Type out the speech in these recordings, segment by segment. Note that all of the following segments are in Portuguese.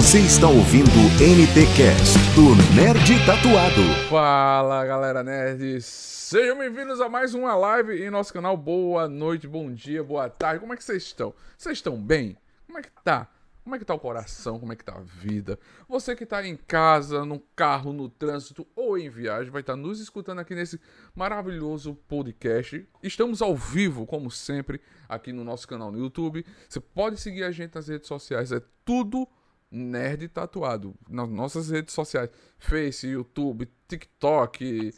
Você está ouvindo o NTcast do Nerd Tatuado. Fala galera nerds, sejam bem-vindos a mais uma live em nosso canal. Boa noite, bom dia, boa tarde. Como é que vocês estão? Vocês estão bem? Como é que tá? Como é que tá o coração? Como é que tá a vida? Você que tá em casa, no carro, no trânsito ou em viagem, vai estar nos escutando aqui nesse maravilhoso podcast. Estamos ao vivo, como sempre, aqui no nosso canal no YouTube. Você pode seguir a gente nas redes sociais, é tudo Nerd Tatuado. Nas nossas redes sociais, Face, YouTube, TikTok,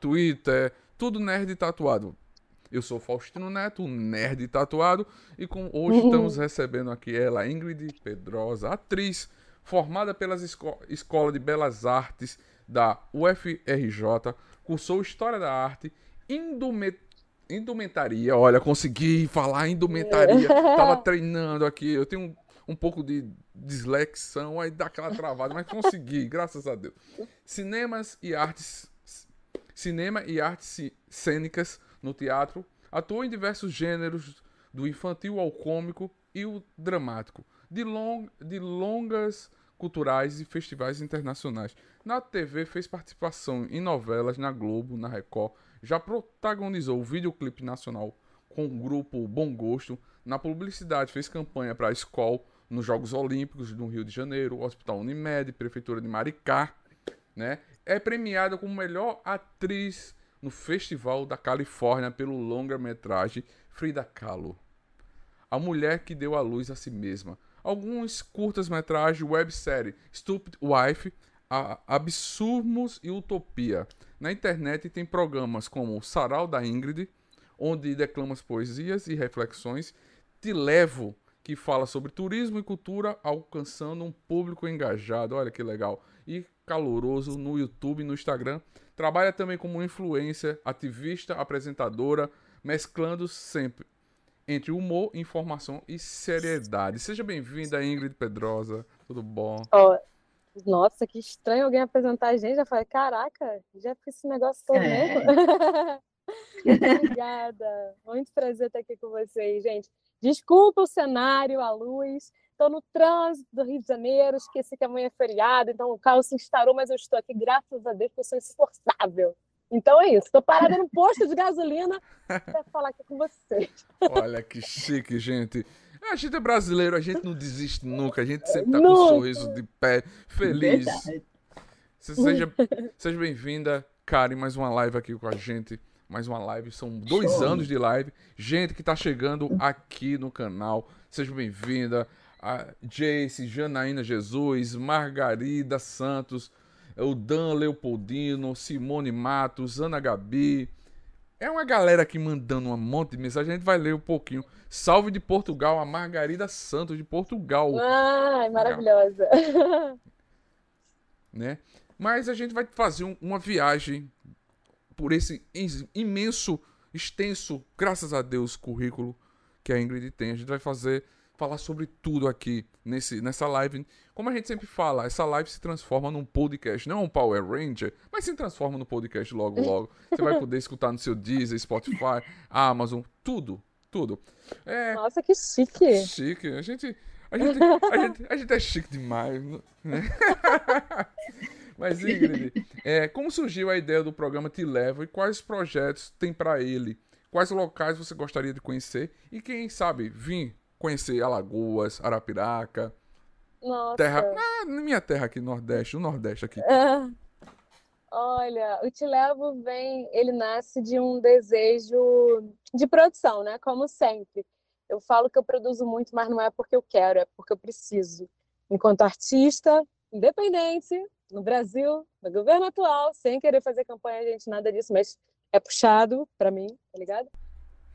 Twitter, tudo Nerd Tatuado. Eu sou Faustino Neto, um nerd tatuado, e com, hoje estamos recebendo aqui ela, Ingrid Pedrosa, atriz formada pelas esco Escola de Belas Artes da UFRJ, cursou História da Arte, indume indumentaria, olha, consegui falar indumentaria, tava treinando aqui, eu tenho um, um pouco de dislexão, aí dá aquela travada, mas consegui, graças a Deus. Cinemas e artes, cinema e artes cênicas no teatro, atuou em diversos gêneros, do infantil ao cômico e o dramático, de, long, de longas culturais e festivais internacionais. Na TV fez participação em novelas na Globo, na Record, já protagonizou o videoclipe nacional com o grupo Bom Gosto, na publicidade fez campanha para a escola nos Jogos Olímpicos no Rio de Janeiro, Hospital Unimed, Prefeitura de Maricá, né? É premiada como melhor atriz no Festival da Califórnia pelo longa-metragem Frida Kahlo. A mulher que deu à luz a si mesma. Alguns curtas-metragens, websérie Stupid Wife, Absurmos e Utopia. Na internet tem programas como Sarau da Ingrid, onde declamas poesias e reflexões. Te levo, que fala sobre turismo e cultura, alcançando um público engajado. Olha que legal. E caloroso no YouTube e no Instagram. Trabalha também como influencer, ativista, apresentadora, mesclando sempre entre humor, informação e seriedade. Seja bem-vinda, Ingrid Pedrosa. Tudo bom? Oh, nossa, que estranho alguém apresentar a gente. Já falei, caraca, já fiz esse negócio todo é. mesmo. Obrigada. Muito prazer estar aqui com vocês, gente. Desculpa o cenário, a luz. Estou no trânsito do Rio de Janeiro, esqueci que amanhã é feriado, então o caos se instaurou, mas eu estou aqui, graças a Deus, porque eu sou insuportável. Então é isso, estou parada no posto de gasolina para falar aqui com vocês. Olha que chique, gente. A gente é brasileiro, a gente não desiste nunca, a gente sempre tá com um sorriso de pé, feliz. Verdade. Seja, seja bem-vinda, Karen, mais uma live aqui com a gente. Mais uma live, são dois Show. anos de live. Gente que tá chegando aqui no canal, seja bem-vinda a Jace, Janaína Jesus, Margarida Santos, o Dan Leopoldino, Simone Matos, Ana Gabi. É uma galera aqui mandando um monte de mensagem, a gente vai ler um pouquinho. Salve de Portugal, a Margarida Santos de Portugal. Ai, maravilhosa. Né? Mas a gente vai fazer um, uma viagem por esse imenso, extenso, graças a Deus, currículo que a Ingrid tem. A gente vai fazer falar sobre tudo aqui nesse, nessa live. Como a gente sempre fala, essa live se transforma num podcast, não um Power Ranger, mas se transforma no podcast logo, logo. Você vai poder escutar no seu Deezer, Spotify, Amazon, tudo, tudo. É, Nossa, que chique! Chique. A gente, a gente, a gente, a gente é chique demais, né? Mas, Ingrid, é, como surgiu a ideia do programa Te Levo e quais projetos tem para ele? Quais locais você gostaria de conhecer? E quem sabe vir conhecer Alagoas, Arapiraca. Nossa. Terra. Ah, minha terra aqui, Nordeste, o Nordeste aqui. É. Olha, o Te Levo vem, ele nasce de um desejo de produção, né? Como sempre. Eu falo que eu produzo muito, mas não é porque eu quero, é porque eu preciso. Enquanto artista, independente, no Brasil, no governo atual, sem querer fazer campanha, gente, nada disso, mas é puxado para mim, tá ligado?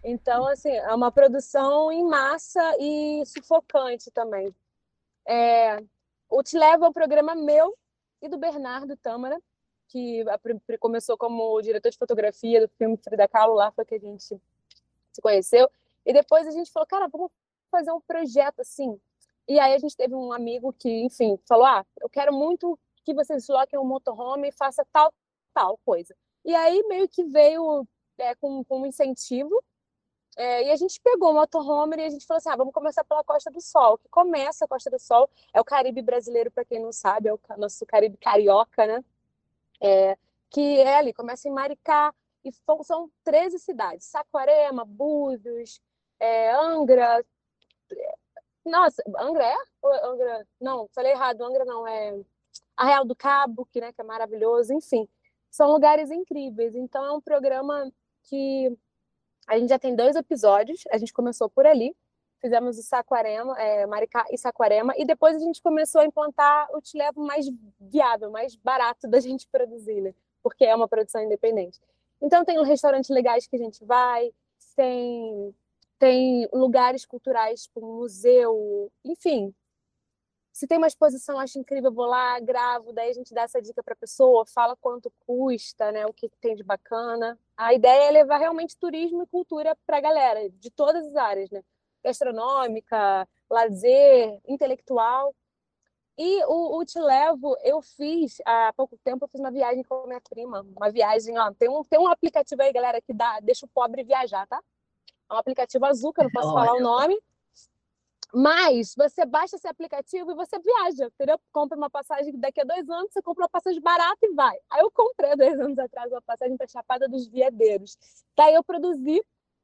Então, assim, é uma produção em massa e sufocante também. É, o Te Levo é programa meu e do Bernardo Tâmara, que começou como diretor de fotografia do filme Frida Kahlo, lá foi que a gente se conheceu. E depois a gente falou, cara, vamos fazer um projeto assim. E aí a gente teve um amigo que, enfim, falou, ah, eu quero muito que vocês desloquem um motorhome e faça tal, tal coisa. E aí meio que veio é, com, com um incentivo É, e a gente pegou o motorhome e a gente falou assim: ah, vamos começar pela Costa do Sol. Que começa a Costa do Sol, é o Caribe brasileiro, para quem não sabe, é o nosso Caribe carioca, né? É, que é ali, começa em Maricá, e são 13 cidades: Saquarema, Búzios, é, Angra. Nossa, Angra é? Angra, não, falei errado, Angra não, é Arreal do Cabo, que, né, que é maravilhoso, enfim. São lugares incríveis. Então, é um programa que a gente já tem dois episódios, a gente começou por ali, fizemos o Saquarema, é, Maricá e Saquarema, e depois a gente começou a implantar o Te Levo mais viável, mais barato da gente produzir, né? Porque é uma produção independente. Então tem restaurantes legais que a gente vai, tem, tem lugares culturais, tipo museu, enfim, se tem uma exposição, acho incrível, vou lá, gravo, daí a gente dá essa dica para a pessoa, fala quanto custa, né, o que tem de bacana. A ideia é levar realmente turismo e cultura para a galera, de todas as áreas, né? Gastronômica, lazer, intelectual. E o, o Te Levo, eu fiz, há pouco tempo, eu fiz uma viagem com a minha prima. Uma viagem, ó, tem um, tem um aplicativo aí, galera, que dá, deixa o pobre viajar, tá? É um aplicativo azul, que eu não posso falar o nome mas você baixa esse aplicativo e você viaja, entendeu? Compra uma passagem daqui a dois anos, você compra uma passagem barata e vai. Aí eu comprei dois anos atrás uma passagem para Chapada dos Veadeiros. Daí eu produzi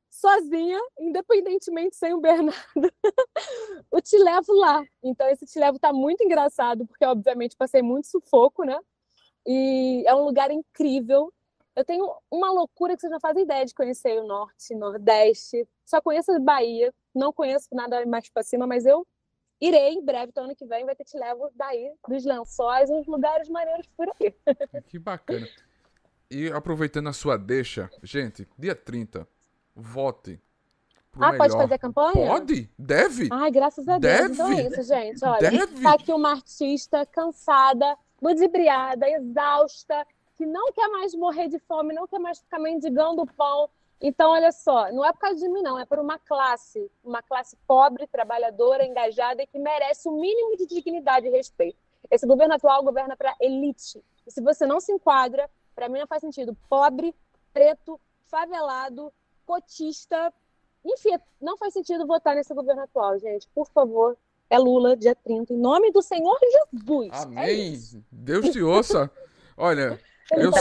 sozinha, independentemente sem o Bernardo, o Te Levo lá. Então esse Te Levo tá muito engraçado, porque obviamente passei muito sufoco, né? E é um lugar incrível. Eu tenho uma loucura que vocês não fazem ideia de conhecer o Norte, Nordeste. Só conheço a Bahia, não conheço nada mais para cima, mas eu irei em breve, então ano que vem vai ter te levo daí dos lençóis, uns lugares maneiros por aí. Que bacana. E aproveitando a sua deixa, gente, dia 30, vote. Ah, melhor. pode fazer campanha? Pode? Deve? Ai, graças a Deus. Deve? Então é isso, gente. Olha, Deve? tá aqui uma artista cansada, ludibriada, exausta, que não quer mais morrer de fome, não quer mais ficar mendigando pão, então, olha só, não é por causa de mim, não, é por uma classe, uma classe pobre, trabalhadora, engajada e que merece o mínimo de dignidade e respeito. Esse governo atual governa para elite. E se você não se enquadra, para mim não faz sentido. Pobre, preto, favelado, cotista, enfim, não faz sentido votar nesse governo atual, gente. Por favor, é Lula, dia 30, em nome do Senhor Jesus. É Amém. É Deus te ouça. Olha, eu,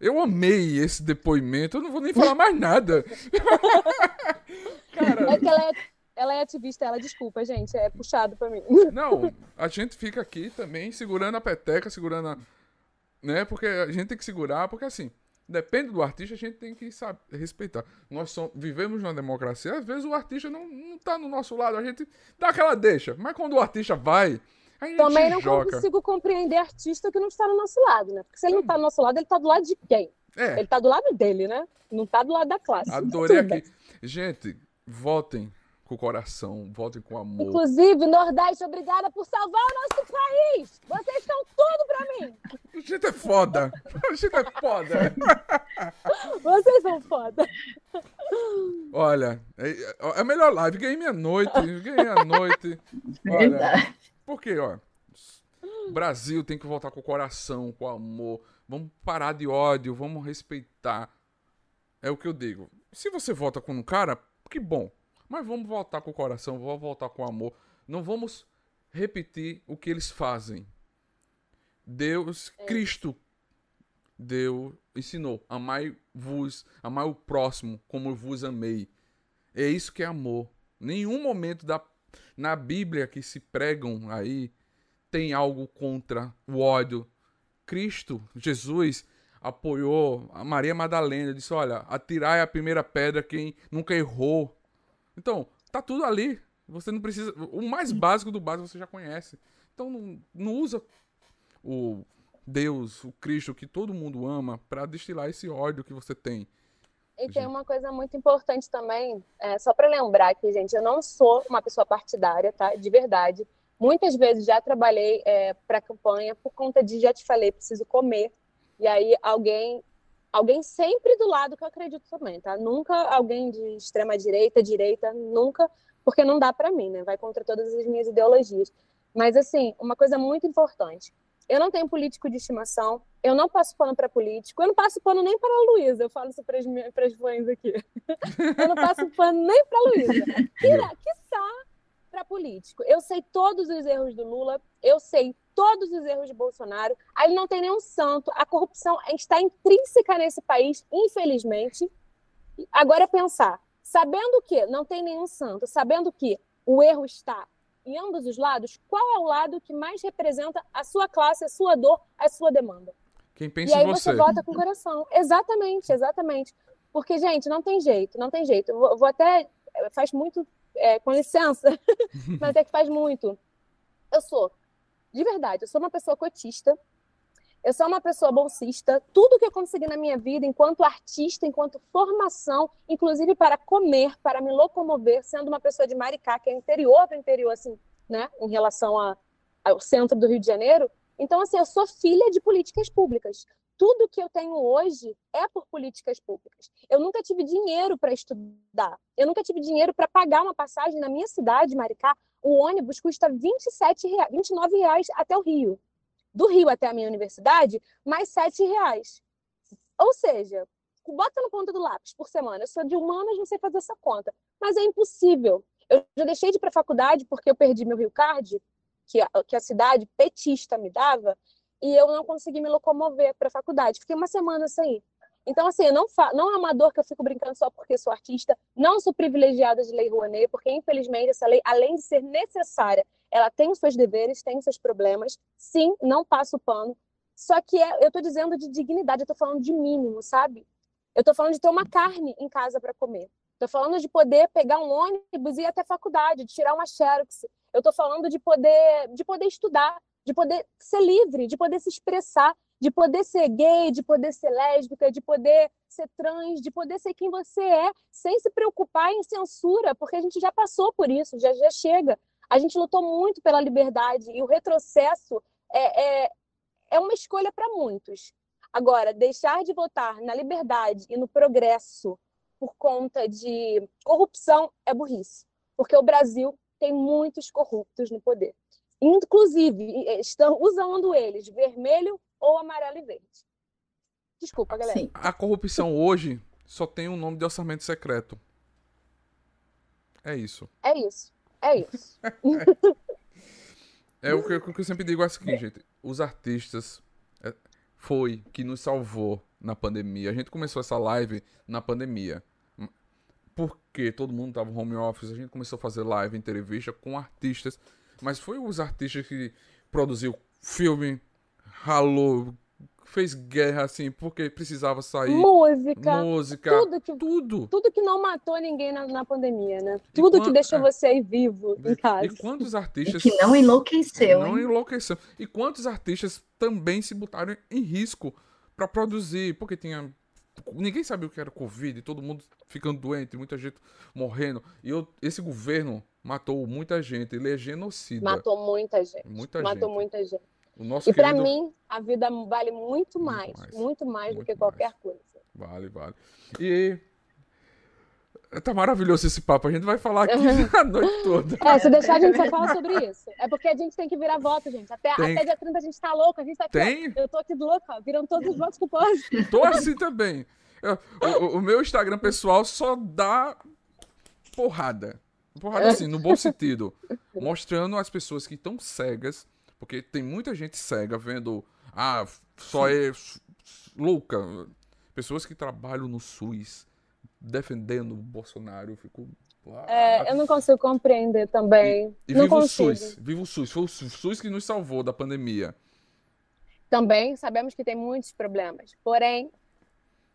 eu amei esse depoimento, eu não vou nem falar mais nada. Cara... É que ela é, ela é ativista, ela desculpa, gente, é puxado pra mim. Não, a gente fica aqui também segurando a peteca, segurando a... Né, porque a gente tem que segurar, porque assim, depende do artista, a gente tem que saber, respeitar. Nós somos, vivemos numa democracia, às vezes o artista não, não tá no nosso lado, a gente dá aquela deixa. Mas quando o artista vai, também não joga. consigo compreender artista que não está no nosso lado, né? Porque se ele não está do nosso lado, ele está do lado de quem? É. Ele está do lado dele, né? Não está do lado da classe. Adorei aqui. Gente, votem com o coração, votem com amor. Inclusive, Nordeste, obrigada por salvar o nosso país! Vocês estão tudo pra mim! A gente é foda! A gente é foda! Vocês são foda! Olha, é, é a melhor live. Ganhei minha noite, ganhei a noite. Olha, porque, ó, o Brasil tem que voltar com o coração, com o amor. Vamos parar de ódio, vamos respeitar. É o que eu digo. Se você vota com um cara, que bom. Mas vamos voltar com o coração, vamos voltar com o amor. Não vamos repetir o que eles fazem. Deus, é. Cristo, Deus ensinou: amai-vos, amai o próximo como eu vos amei. É isso que é amor. Nenhum momento da na Bíblia que se pregam aí, tem algo contra o ódio. Cristo, Jesus, apoiou a Maria Madalena, disse: Olha, atirai a primeira pedra quem nunca errou. Então, tá tudo ali. Você não precisa. O mais básico do básico você já conhece. Então, não, não usa o Deus, o Cristo que todo mundo ama, para destilar esse ódio que você tem. E tem uma coisa muito importante também, é, só para lembrar aqui, gente, eu não sou uma pessoa partidária, tá? De verdade. Muitas vezes já trabalhei é, para campanha por conta de, já te falei, preciso comer. E aí alguém, alguém sempre do lado que eu acredito também, tá? Nunca alguém de extrema direita, direita, nunca, porque não dá para mim, né? Vai contra todas as minhas ideologias. Mas assim, uma coisa muito importante. Eu não tenho político de estimação, eu não passo pano para político, eu não passo pano nem para a Luísa, eu falo isso para as fãs aqui. eu não passo pano nem para a Luísa. Que só para político. Eu sei todos os erros do Lula, eu sei todos os erros de Bolsonaro, aí não tem nenhum santo, a corrupção está intrínseca nesse país, infelizmente. Agora é pensar, sabendo que não tem nenhum santo, sabendo que o erro está em ambos os lados, qual é o lado que mais representa a sua classe, a sua dor, a sua demanda? Quem pensa e aí em você vota com o coração. Exatamente, exatamente. Porque, gente, não tem jeito, não tem jeito. Eu vou, vou até. Faz muito. É, com licença, mas é que faz muito. Eu sou, de verdade, eu sou uma pessoa cotista, eu sou uma pessoa bolsista. Tudo que eu consegui na minha vida, enquanto artista, enquanto formação, inclusive para comer, para me locomover, sendo uma pessoa de Maricá, que é interior do interior, assim, né, em relação a, ao centro do Rio de Janeiro. Então, assim, eu sou filha de políticas públicas. Tudo que eu tenho hoje é por políticas públicas. Eu nunca tive dinheiro para estudar. Eu nunca tive dinheiro para pagar uma passagem na minha cidade, Maricá. O ônibus custa 27 reais, 29 reais até o Rio do Rio até a minha universidade, mais sete reais. Ou seja, bota no ponto do lápis por semana. Eu sou de humanas, não sei fazer essa conta. Mas é impossível. Eu já deixei de ir para a faculdade porque eu perdi meu Rio Card, que a, que a cidade petista me dava, e eu não consegui me locomover para a faculdade. Fiquei uma semana sem ir. Então, assim, não, não é uma dor que eu fico brincando só porque sou artista. Não sou privilegiada de Lei Rouanet, porque, infelizmente, essa lei, além de ser necessária, ela tem os seus deveres, tem os seus problemas. Sim, não passo pano. Só que é, eu estou dizendo de dignidade, eu estou falando de mínimo, sabe? Eu estou falando de ter uma carne em casa para comer. Estou falando de poder pegar um ônibus e ir até a faculdade, de tirar uma xerox. Eu estou falando de poder, de poder estudar, de poder ser livre, de poder se expressar, de poder ser gay, de poder ser lésbica, de poder ser trans, de poder ser quem você é, sem se preocupar em censura, porque a gente já passou por isso, já, já chega. A gente lutou muito pela liberdade e o retrocesso é, é, é uma escolha para muitos. Agora, deixar de votar na liberdade e no progresso por conta de corrupção é burrice, porque o Brasil tem muitos corruptos no poder. Inclusive, estão usando eles vermelho ou amarelo e verde. Desculpa, galera. Sim. A corrupção hoje só tem um nome de orçamento secreto. É isso. É isso. É isso. é o que, o que, eu sempre digo é o seguinte, gente. Os artistas é, foi que nos salvou na pandemia. A gente começou essa live na pandemia. Porque todo mundo tava home office, a gente começou a fazer live, entrevista com artistas. Mas foi os artistas que produziu filme, ralou, fez guerra assim, porque precisava sair. Música. Música. Tudo que, tudo. Tudo que não matou ninguém na, na pandemia, né? Tudo que deixou é. você aí vivo em casa. E quantos artistas. E que não enlouqueceu. Não hein? enlouqueceu. E quantos artistas também se botaram em risco para produzir, porque tinha. Ninguém sabia o que era Covid, todo mundo ficando doente, muita gente morrendo. E eu, esse governo matou muita gente, ele é genocida. Matou muita gente. Muita matou gente. muita gente e para querido... mim, a vida vale muito mais, muito mais, muito mais muito do que mais. qualquer coisa. Vale, vale. E Tá maravilhoso esse papo. A gente vai falar aqui a noite toda. É, se deixar, a gente só fala sobre isso. É porque a gente tem que virar voto, gente. Até, até dia 30 a gente tá louco. A gente tá aqui, tem? Ó, eu tô aqui louca, virando todos os votos que posso. Tô assim também. O, o, meu Instagram pessoal só dá porrada. Porrada assim, no bom sentido. Mostrando as pessoas que estão cegas porque tem muita gente cega vendo. Ah, só é louca. Pessoas que trabalham no SUS defendendo o Bolsonaro. Eu fico. Ah. É, eu não consigo compreender também. E, e não viva consigo. o SUS. Viva o SUS. Foi o SUS que nos salvou da pandemia. Também sabemos que tem muitos problemas. Porém,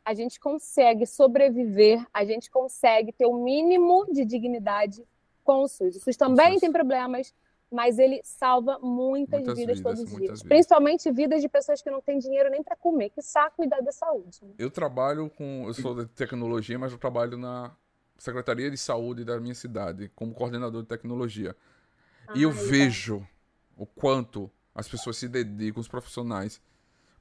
a gente consegue sobreviver, a gente consegue ter o mínimo de dignidade com o SUS. O SUS também o SUS. tem problemas, mas ele salva muitas, muitas vidas, vidas, todos os dias. Vidas. Principalmente vidas de pessoas que não têm dinheiro nem para comer, que saco cuidar da saúde. Né? Eu trabalho com. Eu sou de tecnologia, mas eu trabalho na Secretaria de Saúde da minha cidade, como coordenador de tecnologia. Ah, e eu legal. vejo o quanto as pessoas se dedicam, os profissionais,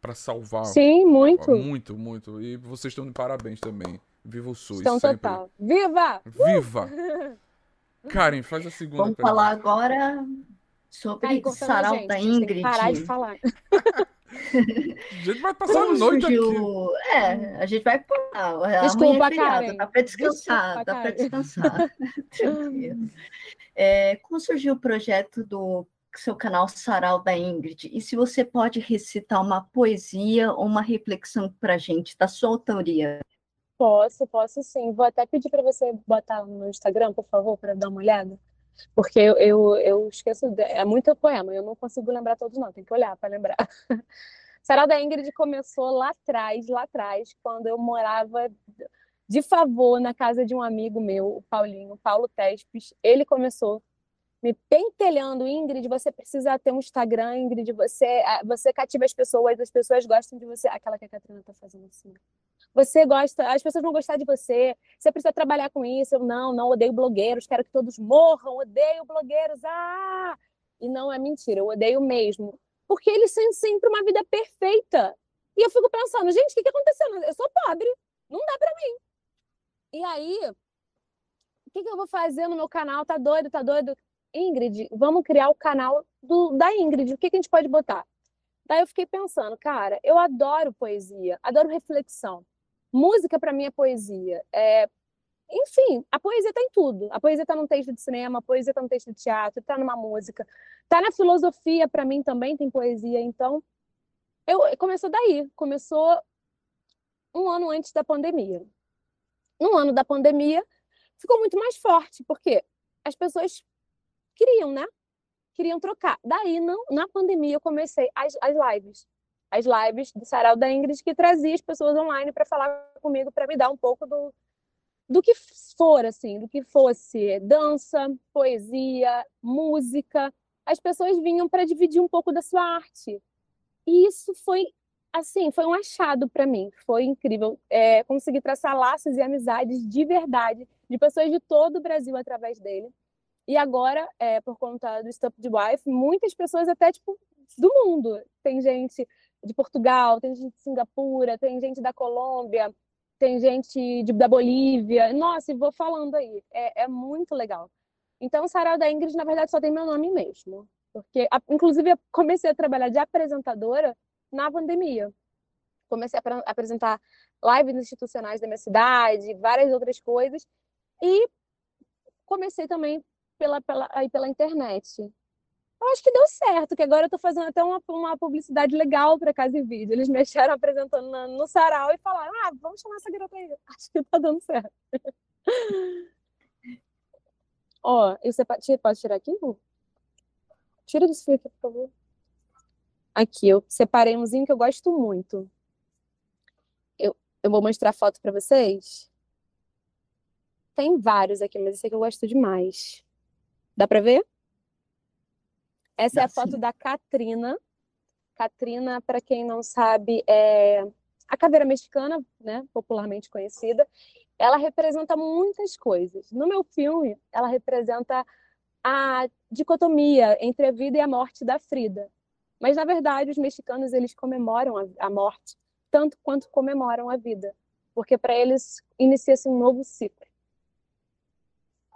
para salvar. Sim, muito. Muito, muito. E vocês estão de parabéns também. Viva o SUS. Estão sempre. total. Viva! Viva! Uh! Karen, faz a segunda Vamos pergunta. falar agora Sobre Ai, sarau gente, da Ingrid. parar de falar. A gente vai passar a noite surgiu... aqui. É, a gente vai parar. Desculpa, é feriado, dá para descansar, Desculpa, dá para descansar. Tranquilo. É, como surgiu o projeto do seu canal Sarau da Ingrid? E se você pode recitar uma poesia ou uma reflexão para a gente da sua autoria? Posso, posso sim. Vou até pedir para você botar no Instagram, por favor, para dar uma olhada. Porque eu, eu, eu esqueço, de... é muito poema, eu não consigo lembrar todos, não, tem que olhar para lembrar. Sarau da Ingrid começou lá atrás, lá atrás, quando eu morava de favor na casa de um amigo meu, o Paulinho, Paulo Tespes. Ele começou me pentelhando, Ingrid, você precisa ter um Instagram, Ingrid, você, você cativa as pessoas, as pessoas gostam de você. Aquela que a Catarina tá fazendo assim. Você gosta, as pessoas vão gostar de você, você precisa trabalhar com isso. Eu não, não odeio blogueiros, quero que todos morram, odeio blogueiros. Ah! E não é mentira, eu odeio mesmo. Porque eles têm sempre uma vida perfeita. E eu fico pensando, gente, o que, que aconteceu? Eu sou pobre, não dá para mim. E aí, o que, que eu vou fazer no meu canal? Tá doido, tá doido? Ingrid, vamos criar o canal do, da Ingrid. O que, que a gente pode botar? Daí eu fiquei pensando, cara, eu adoro poesia, adoro reflexão. Música para mim é poesia. É... Enfim, a poesia está em tudo. A poesia está num texto de cinema, a poesia está no texto de teatro, está numa música, está na filosofia. Para mim também tem poesia. Então, eu começou daí. Começou um ano antes da pandemia. No ano da pandemia, ficou muito mais forte, porque as pessoas queriam, né? Queriam trocar. Daí, não, na pandemia, eu comecei as, as lives. As lives do Sarau da Ingrid, que trazia as pessoas online para falar comigo, para me dar um pouco do, do que for, assim, do que fosse dança, poesia, música. As pessoas vinham para dividir um pouco da sua arte. E isso foi, assim, foi um achado para mim. Foi incrível. É, conseguir traçar laços e amizades de verdade de pessoas de todo o Brasil através dele. E agora, é, por conta do de Wife, muitas pessoas até tipo do mundo. Tem gente de Portugal, tem gente de Singapura, tem gente da Colômbia, tem gente de, da Bolívia. Nossa, e vou falando aí. É, é muito legal. Então, Sarau da Ingrid, na verdade, só tem meu nome mesmo. Porque, a, inclusive, eu comecei a trabalhar de apresentadora na pandemia. Comecei a apresentar lives institucionais da minha cidade, várias outras coisas. E comecei também pela, pela, aí pela internet. Eu acho que deu certo, que agora eu estou fazendo até uma, uma publicidade legal para Casa e Vídeo. Eles me acharam apresentando na, no sarau e falaram: ah, vamos chamar essa garota aí. Acho que está dando certo. Ó, oh, você pode tirar aqui? Tira do aqui, por favor. Aqui, eu separei umzinho que eu gosto muito. Eu, eu vou mostrar a foto para vocês. Tem vários aqui, mas esse aqui eu gosto demais. Dá para ver? Essa Dá, é a foto sim. da Katrina. Katrina, para quem não sabe, é a caveira mexicana, né, popularmente conhecida. Ela representa muitas coisas. No meu filme, ela representa a dicotomia entre a vida e a morte da Frida. Mas na verdade, os mexicanos eles comemoram a, morte tanto quanto comemoram a vida, porque para eles inicia-se um novo ciclo.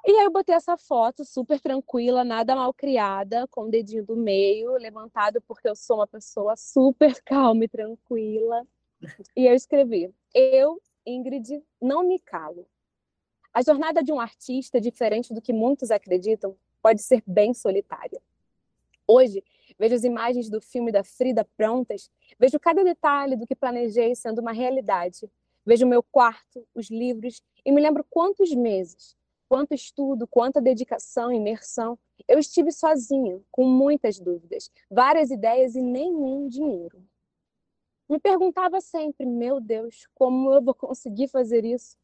E aí eu botei essa foto super tranquila, nada mal criada, com o dedinho do meio levantado, porque eu sou uma pessoa super calma e tranquila. E eu escrevi: Eu, Ingrid, não me calo. A jornada de um artista, diferente do que muitos acreditam, pode ser bem solitária. Hoje, vejo as imagens do filme da Frida prontas, vejo cada detalhe do que planejei sendo uma realidade. Vejo meu quarto, os livros e me lembro quantos meses, quanto estudo, quanta dedicação, imersão. Eu estive sozinha, com muitas dúvidas, várias ideias e nenhum dinheiro. Me perguntava sempre, meu Deus, como eu vou conseguir fazer isso?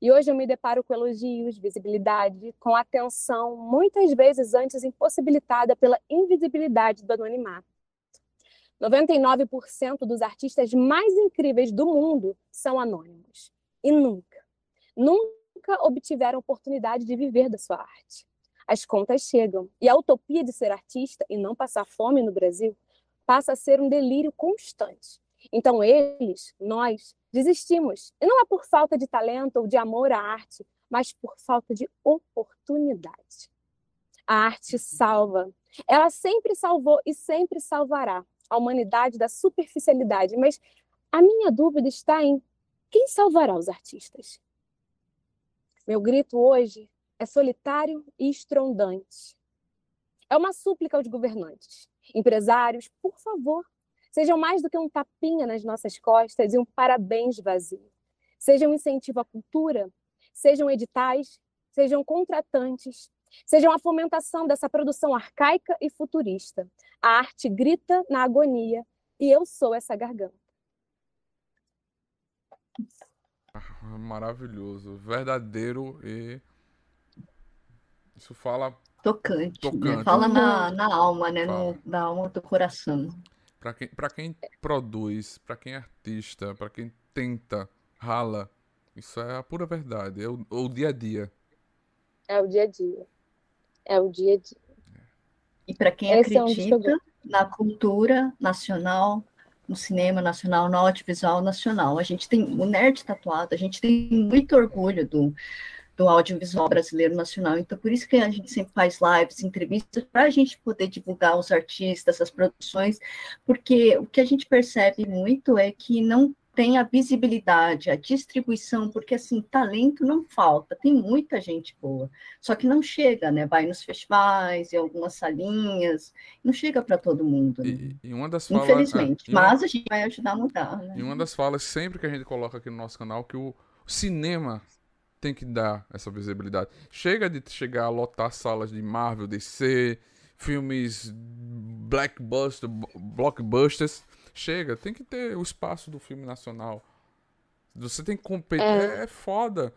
E hoje eu me deparo com elogios, visibilidade, com atenção, muitas vezes antes impossibilitada pela invisibilidade do anonimato. 99% dos artistas mais incríveis do mundo são anônimos. E nunca, nunca nunca obtiveram oportunidade de viver da sua arte. As contas chegam e a utopia de ser artista e não passar fome no Brasil passa a ser um delírio constante. Então eles, nós, desistimos. E não é por falta de talento ou de amor à arte, mas por falta de oportunidade. A arte salva. Ela sempre salvou e sempre salvará a humanidade da superficialidade, mas a minha dúvida está em quem salvará os artistas? Meu grito hoje é solitário e estrondante. É uma súplica aos governantes. Empresários, por favor, sejam mais do que um tapinha nas nossas costas e um parabéns vazio. Sejam um incentivo à cultura, sejam editais, sejam contratantes, sejam a fomentação dessa produção arcaica e futurista. A arte grita na agonia e eu sou essa garganta. Maravilhoso, verdadeiro e isso fala tocante, né? tocante. Né? fala na, na alma, né, no, na alma do coração. Para quem, para quem produz, para quem é artista, para quem tenta, rala, isso é a pura verdade, é o, o dia a dia. É o dia a dia. É o dia a dia. E para quem Esse acredita é um na cultura nacional, no cinema nacional, no audiovisual nacional, a gente tem o nerd tatuado, a gente tem muito orgulho do, do audiovisual brasileiro nacional. Então, por isso que a gente sempre faz lives, entrevistas, para a gente poder divulgar os artistas, as produções, porque o que a gente percebe muito é que não tem a visibilidade, a distribuição, porque assim, talento não falta, tem muita gente boa, só que não chega, né? Vai nos festivais, em algumas salinhas, não chega para todo mundo. Né? E, e, uma das falas, Infelizmente, é, mas a gente vai ajudar a mudar. Né? E uma das falas sempre que a gente coloca aqui no nosso canal que o cinema tem que dar essa visibilidade. Chega de chegar a lotar salas de Marvel, DC, filmes blackbuster, blockbusters Chega, tem que ter o espaço do filme nacional. Você tem que competir. É, é foda.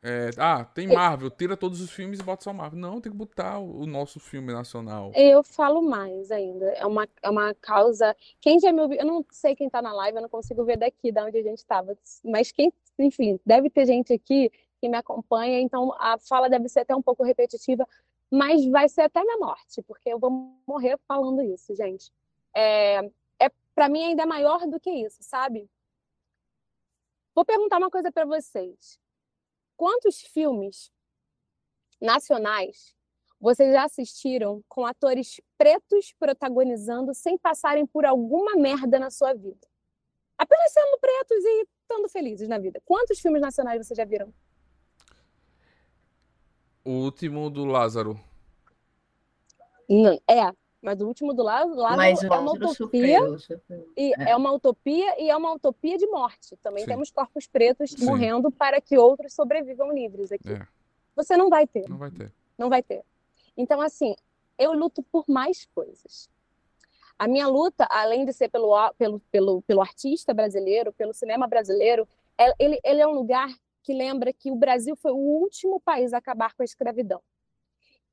É, ah, tem Marvel, tira todos os filmes e bota só Marvel. Não, tem que botar o, o nosso filme nacional. Eu falo mais ainda. É uma, é uma causa. Quem já me ouviu, eu não sei quem tá na live, eu não consigo ver daqui da onde a gente estava. Mas quem, enfim, deve ter gente aqui que me acompanha, então a fala deve ser até um pouco repetitiva, mas vai ser até minha morte, porque eu vou morrer falando isso, gente. É, para mim ainda é maior do que isso, sabe? Vou perguntar uma coisa para vocês. Quantos filmes nacionais vocês já assistiram com atores pretos protagonizando sem passarem por alguma merda na sua vida? Apenas sendo pretos e estando felizes na vida. Quantos filmes nacionais vocês já viram? O último do Lázaro. Não, é, mas o último do lado, lado Mas é uma utopia. Sofreu, sofreu. E é. é. uma utopia e é uma utopia de morte. Também Sim. temos corpos pretos Sim. morrendo para que outros sobrevivam livres aqui. É. Você não vai ter. Não vai ter. Não vai ter. Então, assim, eu luto por mais coisas. A minha luta, além de ser pelo, pelo, pelo, pelo artista brasileiro, pelo cinema brasileiro, é, ele, ele é um lugar que lembra que o Brasil foi o último país a acabar com a escravidão.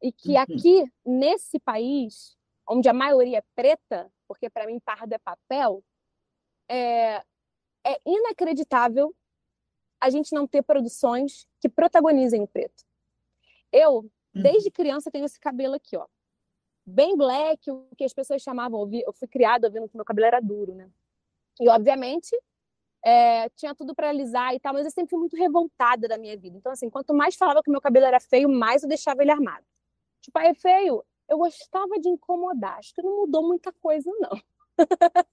E que uhum. aqui, nesse país, onde a maioria é preta, porque para mim pardo é papel, é, é inacreditável a gente não ter produções que protagonizem o preto. Eu, uhum. desde criança, tenho esse cabelo aqui, ó. Bem black, o que as pessoas chamavam, eu fui criada ouvindo que meu cabelo era duro, né? E, obviamente, é, tinha tudo para alisar e tal, mas eu sempre fui muito revoltada da minha vida. Então, assim, quanto mais falava que meu cabelo era feio, mais eu deixava ele armado. Tipo, aí é feio, eu gostava de incomodar. Acho que não mudou muita coisa, não.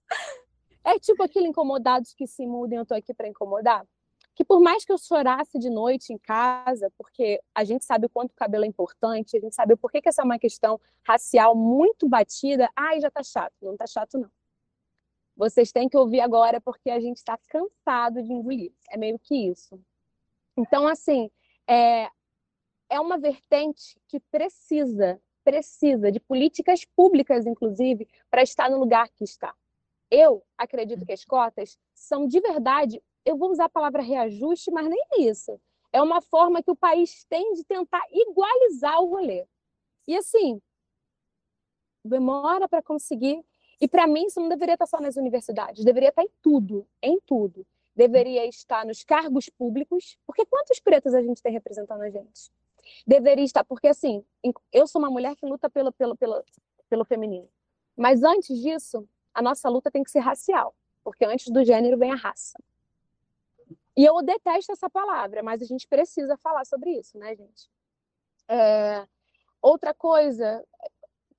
é tipo aquele incomodados que se mudem, eu tô aqui para incomodar. Que por mais que eu chorasse de noite em casa, porque a gente sabe o quanto o cabelo é importante, a gente sabe o porquê que essa é uma questão racial muito batida, ai, já tá chato. Não tá chato, não. Vocês têm que ouvir agora porque a gente está cansado de engolir. É meio que isso. Então, assim, é, é uma vertente que precisa precisa de políticas públicas, inclusive, para estar no lugar que está. Eu acredito que as cotas são de verdade, eu vou usar a palavra reajuste, mas nem isso. É uma forma que o país tem de tentar igualizar o rolê. E assim, demora para conseguir. E para mim, isso não deveria estar só nas universidades, deveria estar em tudo, em tudo. Deveria estar nos cargos públicos, porque quantos pretos a gente tem representando a gente? Deveria estar, porque assim, eu sou uma mulher que luta pelo, pelo, pelo, pelo feminino. Mas antes disso, a nossa luta tem que ser racial, porque antes do gênero vem a raça. E eu detesto essa palavra, mas a gente precisa falar sobre isso, né, gente? É... Outra coisa,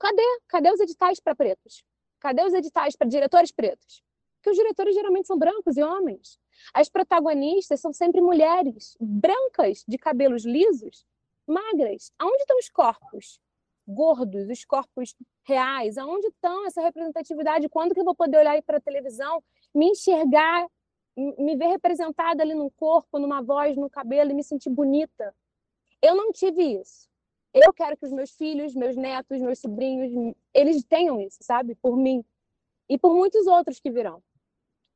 Cadê? Cadê os editais para pretos? Cadê os editais para diretores pretos? Porque os diretores geralmente são brancos e homens. As protagonistas são sempre mulheres, brancas, de cabelos lisos, magras. Aonde estão os corpos gordos, os corpos reais? Aonde estão essa representatividade? Quando que eu vou poder olhar para a televisão, me enxergar, me ver representada ali no corpo, numa voz, no cabelo e me sentir bonita? Eu não tive isso. Eu quero que os meus filhos, meus netos, meus sobrinhos, eles tenham isso, sabe? Por mim. E por muitos outros que virão.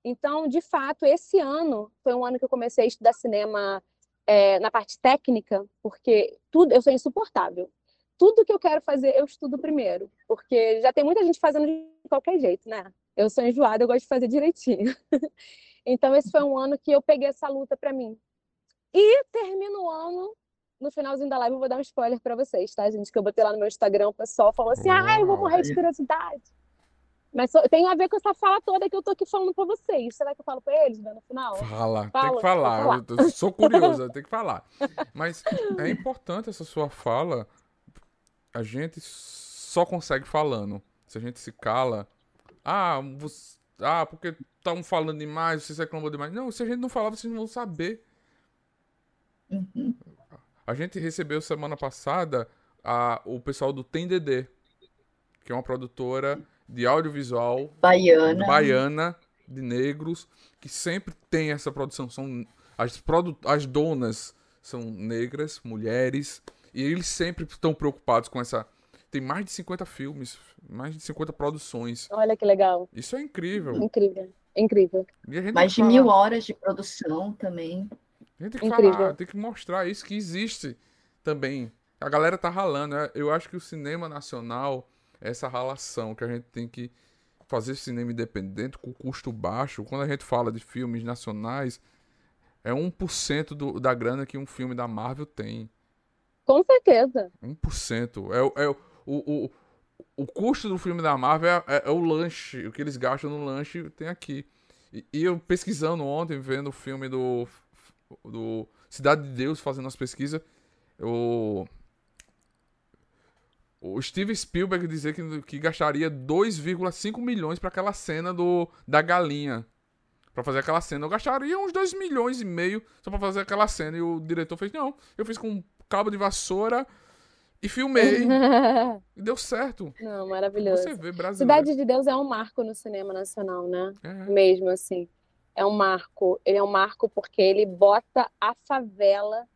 Então, de fato, esse ano foi um ano que eu comecei a estudar cinema é, na parte técnica, porque tudo eu sou insuportável. Tudo que eu quero fazer, eu estudo primeiro, porque já tem muita gente fazendo de qualquer jeito, né? Eu sou enjoada, eu gosto de fazer direitinho. então, esse foi um ano que eu peguei essa luta para mim. E termino o ano no finalzinho da live eu vou dar um spoiler para vocês, tá, gente? Que eu botei lá no meu Instagram, o pessoal falou assim: ai, eu vou morrer de curiosidade. Mas tem a ver com essa fala toda que eu tô aqui falando pra vocês. Será que eu falo pra eles né, no final? Fala, Fala tem que falar. falar. Eu sou curiosa, tem que falar. Mas é importante essa sua fala. A gente só consegue falando. Se a gente se cala. Ah, você, ah porque estão falando demais, vocês reclamam demais. Não, se a gente não falar, vocês não vão saber. Uhum. A gente recebeu semana passada a, o pessoal do TenDD, que é uma produtora de audiovisual baiana. baiana de negros, que sempre tem essa produção. São as, produ as donas são negras, mulheres, e eles sempre estão preocupados com essa. Tem mais de 50 filmes, mais de 50 produções. Olha que legal. Isso é incrível. Incrível. Incrível. Mais de mil horas de produção também. A gente tem que incrível. falar, tem que mostrar isso que existe também. A galera tá ralando. Né? Eu acho que o cinema nacional essa relação que a gente tem que fazer cinema independente com custo baixo. Quando a gente fala de filmes nacionais, é 1% do, da grana que um filme da Marvel tem. Com certeza. 1%. É, é o, o, o custo do filme da Marvel é, é, é, o lanche. O que eles gastam no lanche tem aqui. E, e, eu pesquisando ontem, vendo o filme do, do Cidade de Deus, fazendo as pesquisas, eu o Steven Spielberg dizer que, que gastaria 2,5 milhões para aquela cena do da galinha. Para fazer aquela cena. Eu gastaria uns 2 milhões e meio só para fazer aquela cena. E o diretor fez: Não, eu fiz com um cabo de vassoura e filmei. e deu certo. Não, maravilhoso. Você vê brasileiro. Cidade de Deus é um marco no cinema nacional, né? É. Mesmo assim. É um marco. Ele é um marco porque ele bota a favela.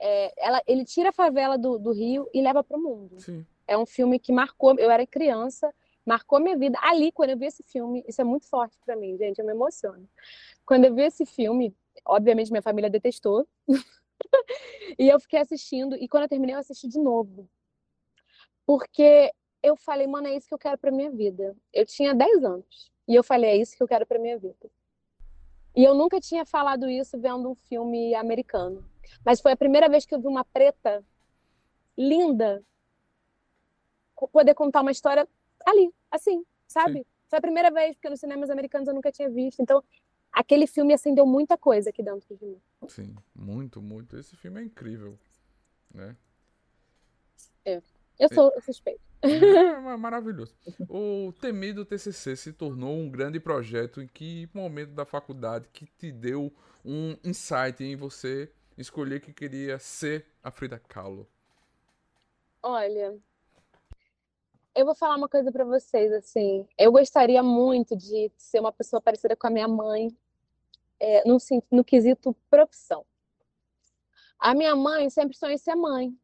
É, ela, ele tira a favela do, do Rio e leva para o mundo. Sim. É um filme que marcou, eu era criança, marcou minha vida. Ali, quando eu vi esse filme, isso é muito forte para mim, gente, eu me emociono. Quando eu vi esse filme, obviamente minha família detestou. e eu fiquei assistindo, e quando eu terminei, eu assisti de novo. Porque eu falei, mano, é isso que eu quero para minha vida. Eu tinha 10 anos. E eu falei, é isso que eu quero para minha vida. E eu nunca tinha falado isso vendo um filme americano. Mas foi a primeira vez que eu vi uma preta linda poder contar uma história ali, assim, sabe? Sim. Foi a primeira vez, porque nos cinemas americanos eu nunca tinha visto. Então, aquele filme acendeu muita coisa aqui dentro de mim. Sim, muito, muito. Esse filme é incrível, né? É. Eu sou é. suspeito. É maravilhoso. O temido TCC se tornou um grande projeto em que momento da faculdade que te deu um insight em você escolher que queria ser a Frida Kahlo? Olha, eu vou falar uma coisa para vocês, assim. Eu gostaria muito de ser uma pessoa parecida com a minha mãe, é, no, no quesito profissão. A minha mãe sempre sonhou em ser mãe.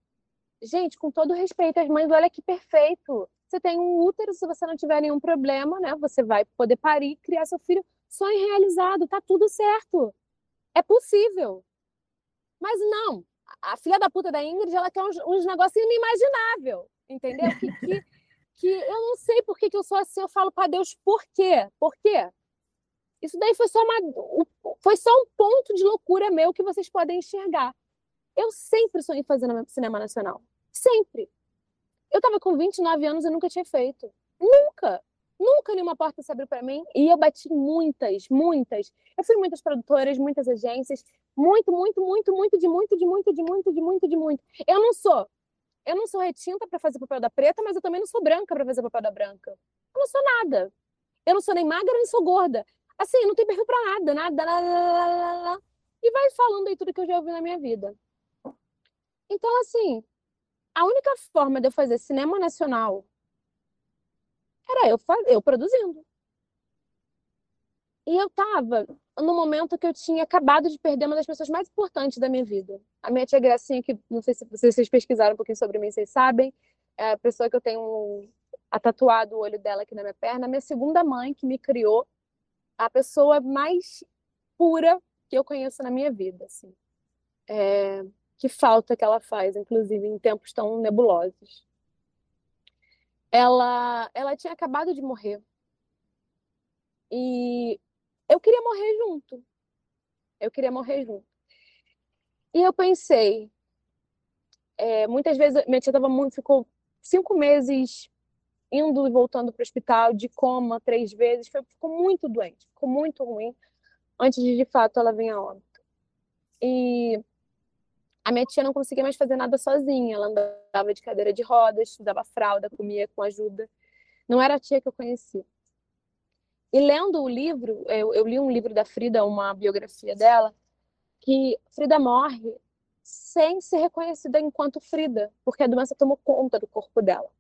Gente, com todo respeito às mães, olha que perfeito. Você tem um útero, se você não tiver nenhum problema, né? Você vai poder parir, criar seu filho. Sonho realizado, tá tudo certo. É possível. Mas não, a filha da puta da Ingrid, ela quer uns, uns negócios inimagináveis, entendeu? Que, que, que eu não sei por que, que eu sou assim. Eu falo para Deus, por quê? Por quê? Isso daí foi só, uma, foi só um ponto de loucura meu que vocês podem enxergar. Eu sempre sonhei fazer cinema nacional. Sempre. Eu estava com 29 anos e nunca tinha feito. Nunca. Nunca nenhuma porta se abriu para mim. E eu bati muitas, muitas. Eu fui muitas produtoras, muitas agências. Muito, muito, muito, muito, de muito, de muito, de muito, de muito, de muito. Eu não sou eu não sou retinta para fazer papel da preta, mas eu também não sou branca para fazer papel da branca. Eu não sou nada. Eu não sou nem magra nem sou gorda. Assim, não tem perfil para nada, nada, nada, nada, nada. E vai falando aí tudo que eu já ouvi na minha vida. Então, assim, a única forma de eu fazer cinema nacional era eu, eu produzindo. E eu tava no momento que eu tinha acabado de perder uma das pessoas mais importantes da minha vida. A minha tia Gracinha, que não sei se vocês pesquisaram um pouquinho sobre mim, vocês sabem, é a pessoa que eu tenho a tatuado o olho dela aqui na minha perna, a minha segunda mãe que me criou, a pessoa mais pura que eu conheço na minha vida, assim. É, que falta que ela faz, inclusive em tempos tão nebulosos. Ela, ela tinha acabado de morrer. E eu queria morrer junto. Eu queria morrer junto. E eu pensei, é, muitas vezes minha tia tava muito, ficou cinco meses indo e voltando para o hospital de coma três vezes, foi, ficou muito doente, ficou muito ruim antes de de fato ela vir a óbito. E a minha tia não conseguia mais fazer nada sozinha, ela andava de cadeira de rodas, usava fralda, comia com ajuda. Não era a tia que eu conhecia. E lendo o livro, eu, eu li um livro da Frida, uma biografia dela, que Frida morre sem ser reconhecida enquanto Frida, porque a doença tomou conta do corpo dela.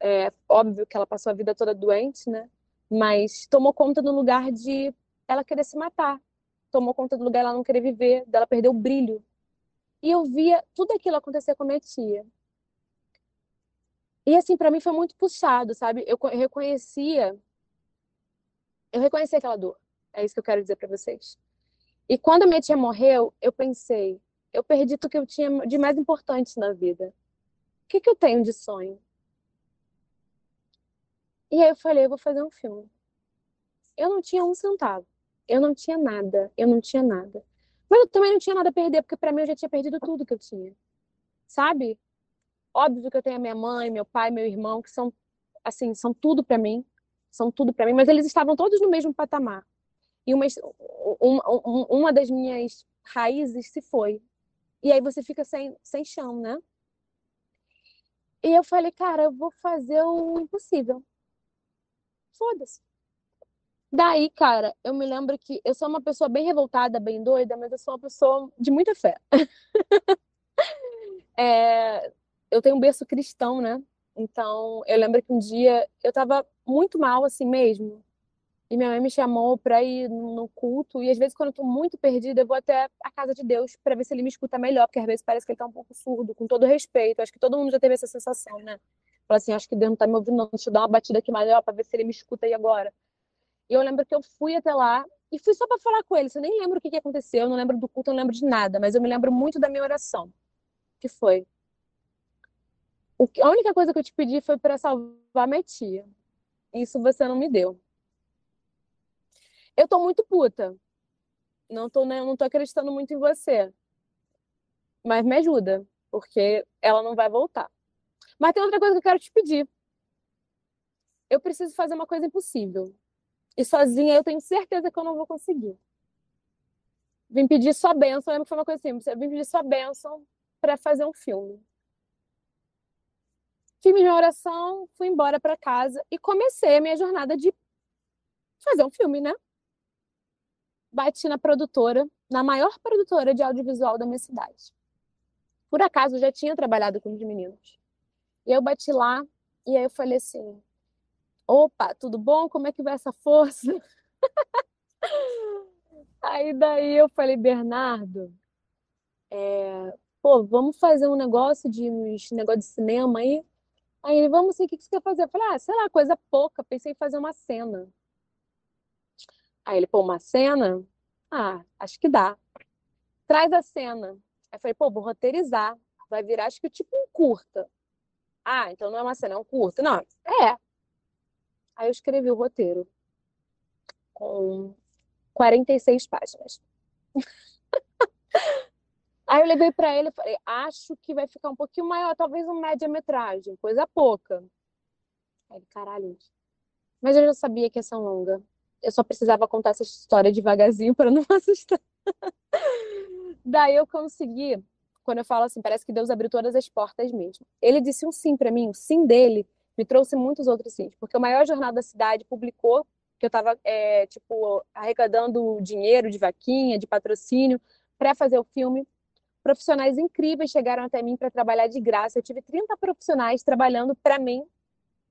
É óbvio que ela passou a vida toda doente, né? Mas tomou conta no lugar de ela querer se matar. Tomou conta do lugar ela não querer viver, dela perder o brilho. E eu via tudo aquilo acontecer com a minha tia. E assim, para mim foi muito puxado, sabe? Eu reconhecia eu reconheci aquela dor. É isso que eu quero dizer para vocês. E quando minha tia morreu, eu pensei, eu perdi tudo que eu tinha de mais importante na vida. O que, que eu tenho de sonho? E aí eu falei, eu vou fazer um filme. Eu não tinha um centavo. Eu não tinha nada. Eu não tinha nada. Mas eu também não tinha nada a perder, porque para mim eu já tinha perdido tudo que eu tinha. Sabe? Óbvio que eu tenho a minha mãe, meu pai, meu irmão, que são, assim, são tudo para mim são tudo para mim, mas eles estavam todos no mesmo patamar. E uma, uma, uma das minhas raízes se foi. E aí você fica sem, sem chão, né? E eu falei, cara, eu vou fazer o impossível. Foda-se. Daí, cara, eu me lembro que eu sou uma pessoa bem revoltada, bem doida, mas eu sou uma pessoa de muita fé. é, eu tenho um berço cristão, né? Então, eu lembro que um dia eu tava muito mal assim mesmo. E minha mãe me chamou para ir no culto. E às vezes, quando eu tô muito perdida, eu vou até a casa de Deus para ver se ele me escuta melhor, porque às vezes parece que ele tá um pouco surdo, com todo respeito. Acho que todo mundo já teve essa sensação, né? Fala assim, acho que Deus não tá me ouvindo, não. Deixa eu dar uma batida aqui melhor para ver se ele me escuta aí agora. E eu lembro que eu fui até lá e fui só para falar com ele. Eu nem lembro o que, que aconteceu, eu não lembro do culto, eu não lembro de nada, mas eu me lembro muito da minha oração. Que foi: a única coisa que eu te pedi foi para salvar minha tia. Isso você não me deu. Eu tô muito puta. Não tô, não tô acreditando muito em você. Mas me ajuda, porque ela não vai voltar. Mas tem outra coisa que eu quero te pedir. Eu preciso fazer uma coisa impossível. E sozinha eu tenho certeza que eu não vou conseguir. Vim pedir sua bênção, lembra que foi uma coisa assim, vim pedir sua bênção para fazer um filme. Fiz minha oração, fui embora para casa e comecei a minha jornada de fazer um filme, né? Bati na produtora, na maior produtora de audiovisual da minha cidade. Por acaso, já tinha trabalhado com os meninos. E eu bati lá e aí eu falei assim: opa, tudo bom? Como é que vai essa força? aí daí eu falei, Bernardo, é, pô, vamos fazer um negócio de uns negócio de cinema aí? Aí ele, vamos sim, o que você quer fazer? Eu falei, ah, sei lá, coisa pouca, pensei em fazer uma cena. Aí ele, pô, uma cena? Ah, acho que dá. Traz a cena. Aí falei, pô, vou roteirizar. Vai virar, acho que tipo um curta. Ah, então não é uma cena, é um curta. Não, é. Aí eu escrevi o roteiro com 46 páginas. Aí eu levei para ele e falei, acho que vai ficar um pouquinho maior, talvez uma média-metragem, coisa pouca. Aí ele, caralho. Mas eu já sabia que ia ser longa. Eu só precisava contar essa história devagarzinho para não assustar. Daí eu consegui quando eu falo assim, parece que Deus abriu todas as portas mesmo. Ele disse um sim para mim, o sim dele me trouxe muitos outros sims, porque o maior jornal da cidade publicou que eu estava é, tipo arrecadando dinheiro de vaquinha, de patrocínio para fazer o filme. Profissionais incríveis chegaram até mim para trabalhar de graça. Eu tive 30 profissionais trabalhando para mim.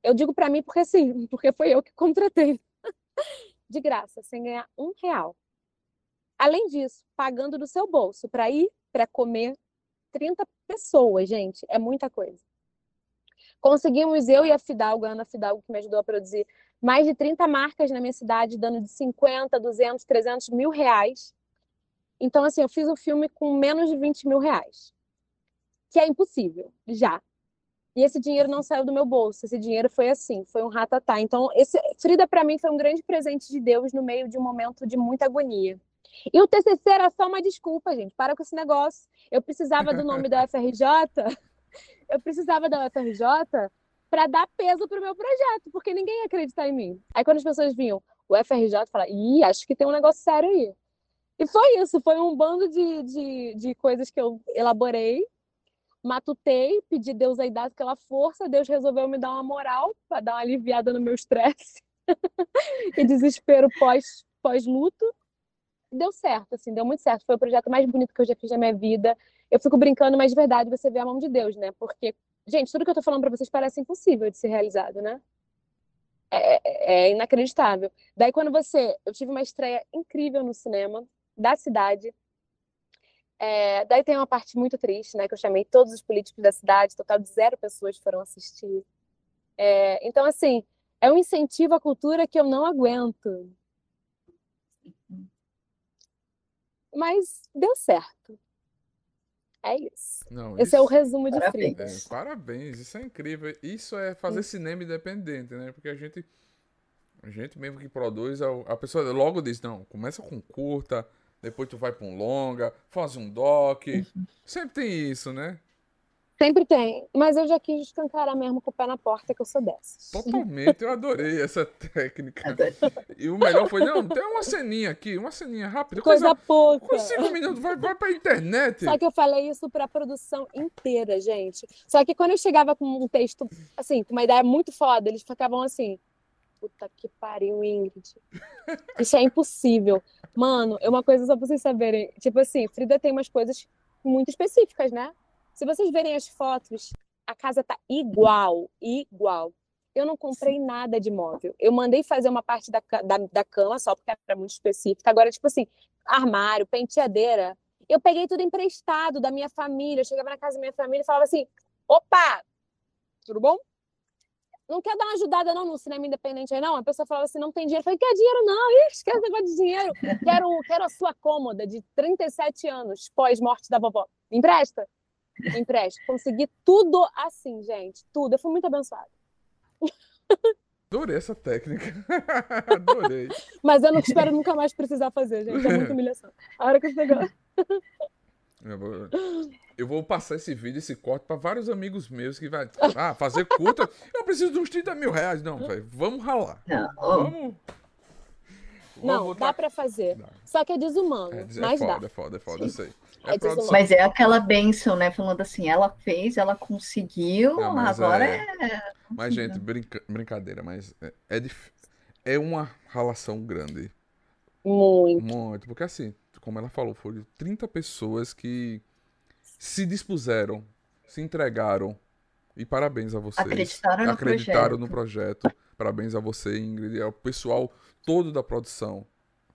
Eu digo para mim porque sim, porque foi eu que contratei. de graça, sem ganhar um real. Além disso, pagando do seu bolso para ir, para comer. 30 pessoas, gente, é muita coisa. Conseguimos, eu e a Fidalgo, a Ana Fidalgo, que me ajudou a produzir, mais de 30 marcas na minha cidade, dando de 50, 200, 300 mil reais. Então, assim, eu fiz o filme com menos de 20 mil reais. Que é impossível, já. E esse dinheiro não saiu do meu bolso. Esse dinheiro foi assim, foi um ratatá. Então, esse Frida para mim foi um grande presente de Deus no meio de um momento de muita agonia. E o TCC era só uma desculpa, gente. Para com esse negócio. Eu precisava do nome da UFRJ. Eu precisava da UFRJ para dar peso pro meu projeto, porque ninguém ia acreditar em mim. Aí quando as pessoas vinham, o FRJ fala, ih, acho que tem um negócio sério aí. E foi isso, foi um bando de, de, de coisas que eu elaborei, matutei, pedi Deus aí dar aquela força, Deus resolveu me dar uma moral para dar uma aliviada no meu estresse e desespero pós, pós-luto. Deu certo, assim, deu muito certo. Foi o projeto mais bonito que eu já fiz na minha vida. Eu fico brincando, mas de verdade você vê a mão de Deus, né? Porque Gente, tudo que eu tô falando para vocês parece impossível de ser realizado, né? É, é, é, inacreditável. Daí, quando você. Eu tive uma estreia incrível no cinema, da cidade. É, daí tem uma parte muito triste, né? Que eu chamei todos os políticos da cidade, total de zero pessoas foram assistir. É, então, assim, é um incentivo à cultura que eu não aguento. Mas deu certo. É isso. Não, Esse isso... é o resumo de parabéns. É, parabéns, isso é incrível. Isso é fazer Sim. cinema independente, né? Porque a gente, a gente mesmo que produz, a, pessoa logo diz, não, começa com curta, depois tu vai para um longa, faz um doc. Uhum. Sempre tem isso, né? Sempre tem, mas eu já quis escancarar mesmo com o pé na porta que eu sou dessas. Totalmente, eu adorei essa técnica. E o melhor foi, não, tem uma ceninha aqui, uma ceninha rápida. Coisa, coisa pouca. Com cinco minutos, vai, vai pra internet. Só que eu falei isso pra produção inteira, gente. Só que quando eu chegava com um texto, assim, com uma ideia muito foda, eles ficavam assim, puta que pariu, Ingrid. Isso é impossível. Mano, é uma coisa só pra vocês saberem. Tipo assim, Frida tem umas coisas muito específicas, né? Se vocês verem as fotos, a casa tá igual, igual. Eu não comprei nada de móvel. Eu mandei fazer uma parte da, da, da cama só porque era muito específica. Agora, tipo assim, armário, penteadeira. Eu peguei tudo emprestado da minha família. Eu chegava na casa da minha família e falava assim: opa, tudo bom? Não quer dar uma ajudada não no cinema independente aí, não? A pessoa falava assim, não tem dinheiro. Eu falei, quer dinheiro não? Ih, esquece o negócio de dinheiro. Quero, quero a sua cômoda de 37 anos, pós-morte da vovó. Empresta? Empréstimo. Consegui tudo assim, gente. Tudo. Eu fui muito abençoada. Adorei essa técnica. Adorei. Mas eu não espero nunca mais precisar fazer, gente. É muita humilhação. A hora que eu pegar. Eu vou, eu vou passar esse vídeo, esse corte para vários amigos meus que vai. Ah, fazer curta. Eu preciso de uns 30 mil reais. Não, velho. Vamos ralar. Não. Vamos. Não, dá para fazer. Dá. Só que é desumano. É, é mas foda, dá. É foda, é foda, Sim. eu sei. É mas é aquela benção, né? Falando assim, ela fez, ela conseguiu, Não, agora é... é... Mas, gente, brinca... brincadeira, mas é, é, dif... é uma relação grande. Muito. Muito, porque assim, como ela falou, foram 30 pessoas que se dispuseram, se entregaram. E parabéns a vocês. Acreditaram no Acreditaram projeto. no projeto. Parabéns a você, Ingrid, e ao pessoal todo da produção.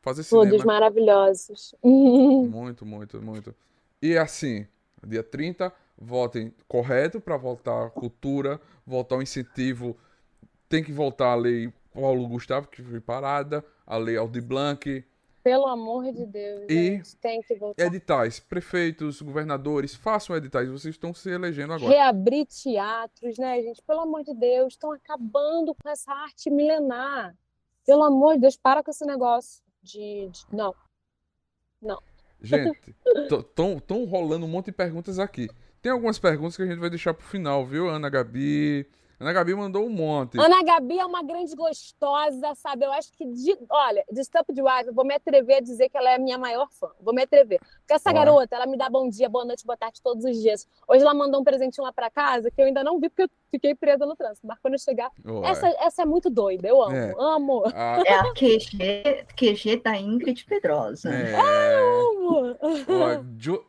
Fazer cinema. Todos maravilhosos. Muito, muito, muito. E assim, dia 30, votem correto para voltar a cultura, voltar o incentivo. Tem que voltar a lei Paulo Gustavo, que foi parada, a lei Aldi Blanc. Pelo amor de Deus, e tem que voltar. Editais, prefeitos, governadores, façam editais, vocês estão se elegendo agora. Reabrir teatros, né, gente? Pelo amor de Deus, estão acabando com essa arte milenar. Pelo amor de Deus, para com esse negócio de, de... não. Não. Gente, estão rolando um monte de perguntas aqui. Tem algumas perguntas que a gente vai deixar pro final, viu? Ana Gabi, Ana Gabi mandou um monte. Ana Gabi é uma grande gostosa, sabe? Eu acho que, de, olha, de Wife, eu vou me atrever a dizer que ela é a minha maior fã. Vou me atrever. Porque essa garota, ela me dá bom dia, boa noite, boa tarde todos os dias. Hoje ela mandou um presentinho lá pra casa que eu ainda não vi porque eu fiquei presa no trânsito. Mas quando eu chegar. Essa, essa é muito doida, eu amo, é. amo. A... É a QG, QG da Ingrid Pedrosa. É. Eu amo. Ó, jo...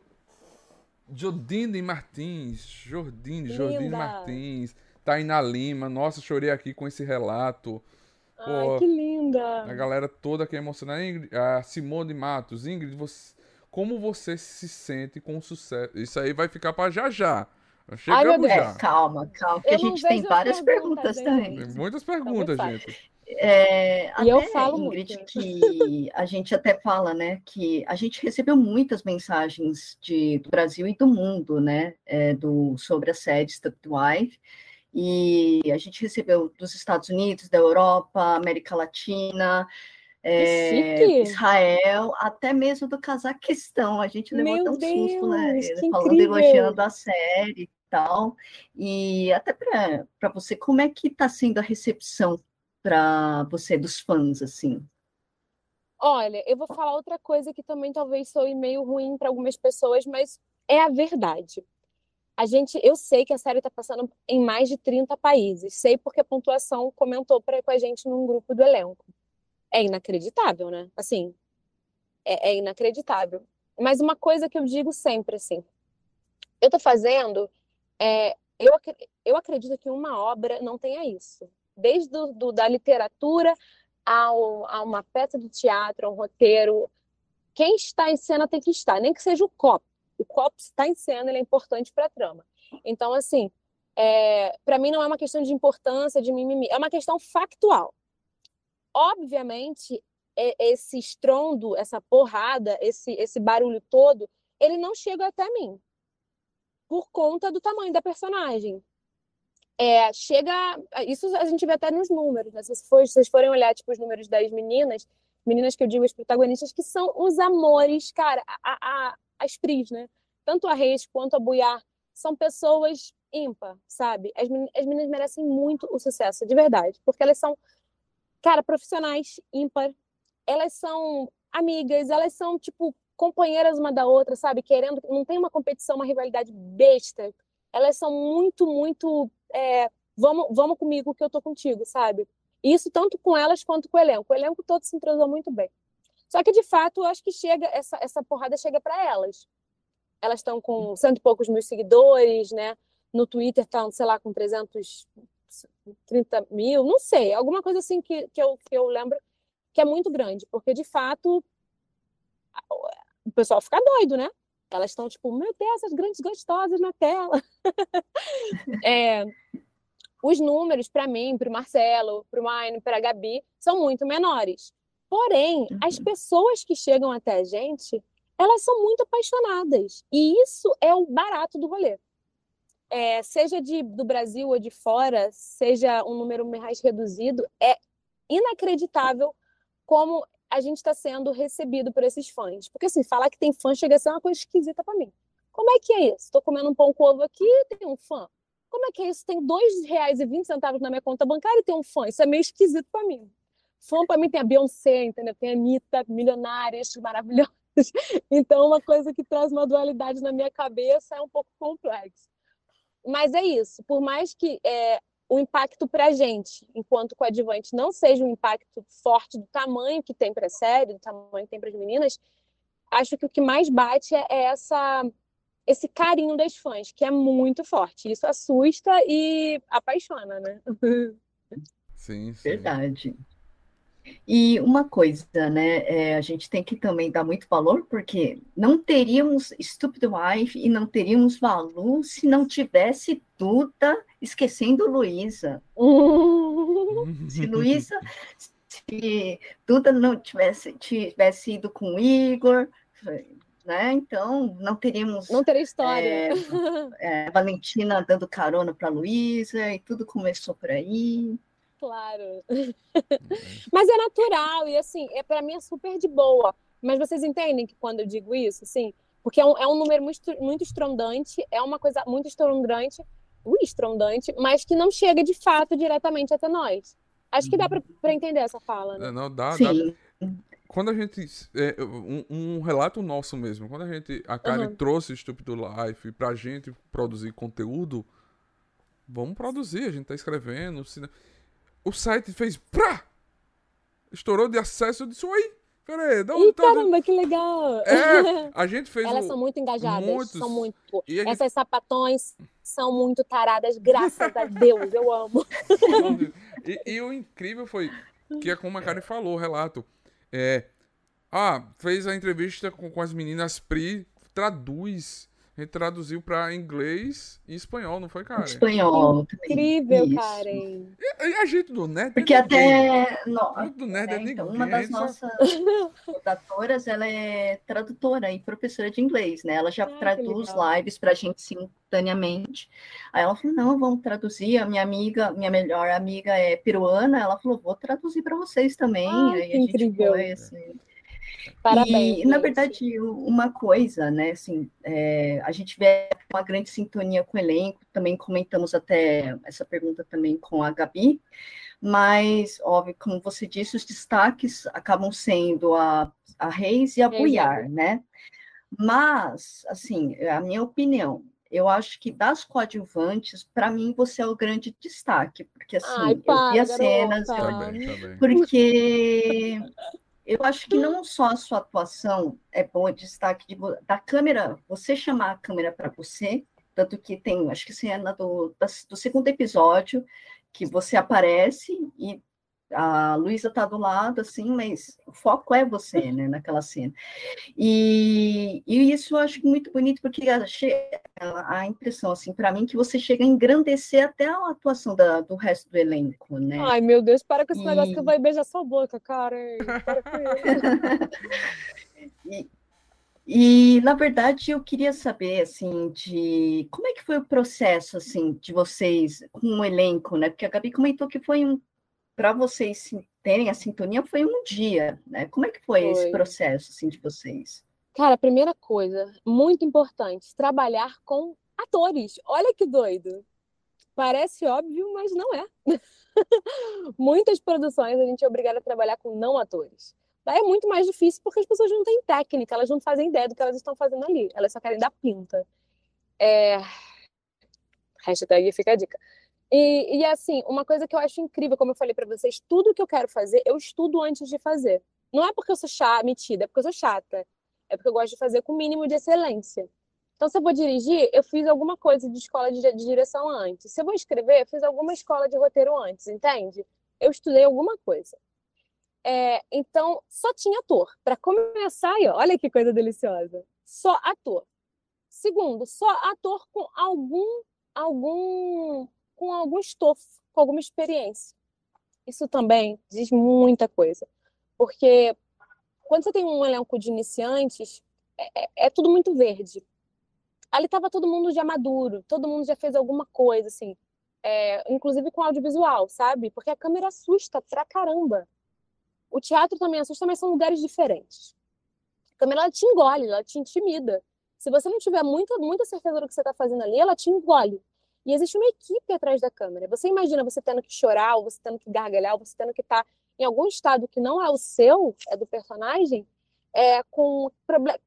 Jodine Martins, Jordine, Jordine Martins. Tainá Lima, nossa, chorei aqui com esse relato. Ai, Pô, que linda! A galera toda que é emocionada. A Simone Matos, Ingrid, você, como você se sente com o sucesso? Isso aí vai ficar para já já. Chegamos Ai, já. É, calma, calma, que a gente tem várias perguntas, também. Tem muitas perguntas, gente. É, e eu falo Ingrid, muito. que a gente até fala, né, que a gente recebeu muitas mensagens de, do Brasil e do mundo, né, é, do, sobre a sede Stop Wife, e a gente recebeu dos Estados Unidos, da Europa, América Latina, é, Israel, até mesmo do Cazaquistão. A gente levou até um Deus, susto, né? Falando, incrível. elogiando a série e tal. E até para você, como é que está sendo a recepção para você dos fãs, assim? Olha, eu vou falar outra coisa que também talvez soe meio ruim para algumas pessoas, mas é a verdade. A gente, eu sei que a série está passando em mais de 30 países. Sei porque a pontuação comentou pra, com a gente num grupo do elenco. É inacreditável, né? Assim, é, é inacreditável. Mas uma coisa que eu digo sempre, assim, eu tô fazendo, é, eu, eu acredito que uma obra não tenha isso. Desde do, do, da literatura ao, a uma peça de teatro, a um roteiro, quem está em cena tem que estar, nem que seja o copo o copo está em cena, ele é importante para a trama. Então, assim, é, para mim não é uma questão de importância, de mimimi, é uma questão factual. Obviamente, esse estrondo, essa porrada, esse, esse barulho todo, ele não chega até mim por conta do tamanho da personagem. É, chega. Isso a gente vê até nos números, né? Se vocês forem olhar tipo, os números das meninas, meninas que eu digo, as protagonistas, que são os amores, cara, a, a, as Pris, né? Tanto a Reis quanto a Buiar são pessoas ímpar, sabe? As, as meninas merecem muito o sucesso, de verdade, porque elas são, cara, profissionais ímpar, elas são amigas, elas são, tipo, companheiras uma da outra, sabe? Querendo, não tem uma competição, uma rivalidade besta. Elas são muito, muito. É, vamos, vamos comigo que eu tô contigo, sabe? Isso tanto com elas quanto com o elenco. O elenco todo se entrosou muito bem. Só que, de fato, eu acho que chega essa, essa porrada chega para elas. Elas estão com cento e poucos mil seguidores, né? No Twitter estão, sei lá, com 330 mil, não sei, alguma coisa assim que, que, eu, que eu lembro que é muito grande, porque, de fato, o pessoal fica doido, né? Elas estão tipo, meu Deus, as grandes gostosas na tela. é, os números, para mim, para o Marcelo, para o Mine, para a Gabi, são muito menores. Porém, uhum. as pessoas que chegam até a gente, elas são muito apaixonadas. E isso é o barato do rolê. É, seja de, do Brasil ou de fora, seja um número mais reduzido, é inacreditável como a gente está sendo recebido por esses fãs. Porque, assim, falar que tem fã chega a ser uma coisa esquisita para mim. Como é que é isso? Estou comendo um pão com ovo aqui e tem um fã. Como é que é isso? Tem R$ 2,20 na minha conta bancária e tem um fã. Isso é meio esquisito para mim. Fã para mim tem a Beyoncé, entendeu? Tem a Anitta, milionárias maravilhosas. Então, uma coisa que traz uma dualidade na minha cabeça é um pouco complexo. Mas é isso. Por mais que é, o impacto para a gente, enquanto coadjuvante, não seja um impacto forte do tamanho que tem para a série, do tamanho que tem para as meninas, acho que o que mais bate é essa esse carinho das fãs, que é muito forte. Isso assusta e apaixona, né? Sim, sim. Verdade. E uma coisa, né, é, a gente tem que também dar muito valor, porque não teríamos Stupid Wife e não teríamos Valu se não tivesse Duda esquecendo Luísa. se Luísa, se Duda não tivesse, tivesse ido com Igor, né? Então não teríamos. Não teria história. É, é, Valentina dando carona para Luísa e tudo começou por aí. Claro. Mas é natural e assim, é para mim é super de boa. Mas vocês entendem que quando eu digo isso, assim, porque é um, é um número muito, muito estrondante, é uma coisa muito estrondante, uh, estrondante, mas que não chega de fato diretamente até nós. Acho que dá para entender essa fala, né? É, não, dá, Sim. dá. Quando a gente. É, um, um, relato nosso mesmo. Quando a gente. A Karen uhum. trouxe Estúpido Life pra gente produzir conteúdo. Vamos produzir, a gente tá escrevendo. O site fez. Prá! Estourou de acesso. Eu disse, oi, Peraí, dá um. Ih, caramba, que legal! É, a gente fez. Elas são muito engajadas, muitos... são muito. Gente... Essas sapatões são muito taradas, graças a Deus, eu amo. e, e, o incrível foi que é como a Karen falou, o relato. É. Ah, fez a entrevista com, com as meninas Pri, traduz a gente traduziu pra inglês e espanhol, não foi, Karen? Espanhol. Incrível, Isso. Karen. E, e, a gente do Nerd Porque é até... No... Do Nerd é, é então, Uma das nossas redatoras, ela é tradutora e professora de inglês, né? Ela já ah, traduz lives pra gente simultaneamente. Aí ela falou, não, vamos traduzir. A minha amiga, minha melhor amiga é peruana. Ela falou, vou traduzir para vocês também. Ah, Aí a gente incrível. foi, assim... Parabéns. E, na verdade, uma coisa, né, assim, é, a gente vê uma grande sintonia com o elenco, também comentamos até essa pergunta também com a Gabi, mas, óbvio, como você disse, os destaques acabam sendo a, a Reis e a Buiar, né? Mas, assim, a minha opinião, eu acho que das coadjuvantes, para mim, você é o grande destaque, porque assim, Ai, eu vi as cenas, eu... Também, também. porque eu acho que não só a sua atuação é boa, destaque de, da câmera, você chamar a câmera para você, tanto que tem, acho que cena do, do segundo episódio, que você aparece e a Luísa está do lado, assim, mas o foco é você, né, naquela cena. E, e isso eu acho muito bonito, porque a, a impressão, assim, para mim, que você chega a engrandecer até a atuação da, do resto do elenco, né? Ai, meu Deus, para com esse e... negócio que vai beijar sua boca, cara. Para com e, e, na verdade, eu queria saber, assim, de como é que foi o processo, assim, de vocês com o elenco, né? Porque a Gabi comentou que foi um para vocês terem a sintonia foi um dia, né? Como é que foi, foi, esse processo assim de vocês? Cara, a primeira coisa, muito importante, trabalhar com atores. Olha que doido. Parece óbvio, mas não é. Muitas produções a gente é obrigado a trabalhar com não atores. Daí é muito mais difícil porque as pessoas não têm técnica, elas não fazem ideia do que elas estão fazendo ali. Elas só querem dar pinta. É... Hashtag fica a dica. E, e assim, uma coisa que eu acho incrível, como eu falei para vocês, tudo que eu quero fazer, eu estudo antes de fazer. Não é porque eu sou chata, metida, é porque eu sou chata. É porque eu gosto de fazer com o mínimo de excelência. Então, se eu vou dirigir, eu fiz alguma coisa de escola de, de direção antes. Se eu vou escrever, eu fiz alguma escola de roteiro antes, entende? Eu estudei alguma coisa. É, então, só tinha ator. Para começar, aí, olha que coisa deliciosa. Só ator. Segundo, só ator com algum algum com algum estofo, com alguma experiência. Isso também diz muita coisa. Porque quando você tem um elenco de iniciantes, é, é, é tudo muito verde. Ali estava todo mundo já maduro, todo mundo já fez alguma coisa, assim. É, inclusive com audiovisual, sabe? Porque a câmera assusta pra caramba. O teatro também assusta, mas são lugares diferentes. A câmera ela te engole, ela te intimida. Se você não tiver muita, muita certeza do que você está fazendo ali, ela te engole. E existe uma equipe atrás da câmera. Você imagina você tendo que chorar, ou você tendo que gargalhar, ou você tendo que estar tá em algum estado que não é o seu, é do personagem, é, com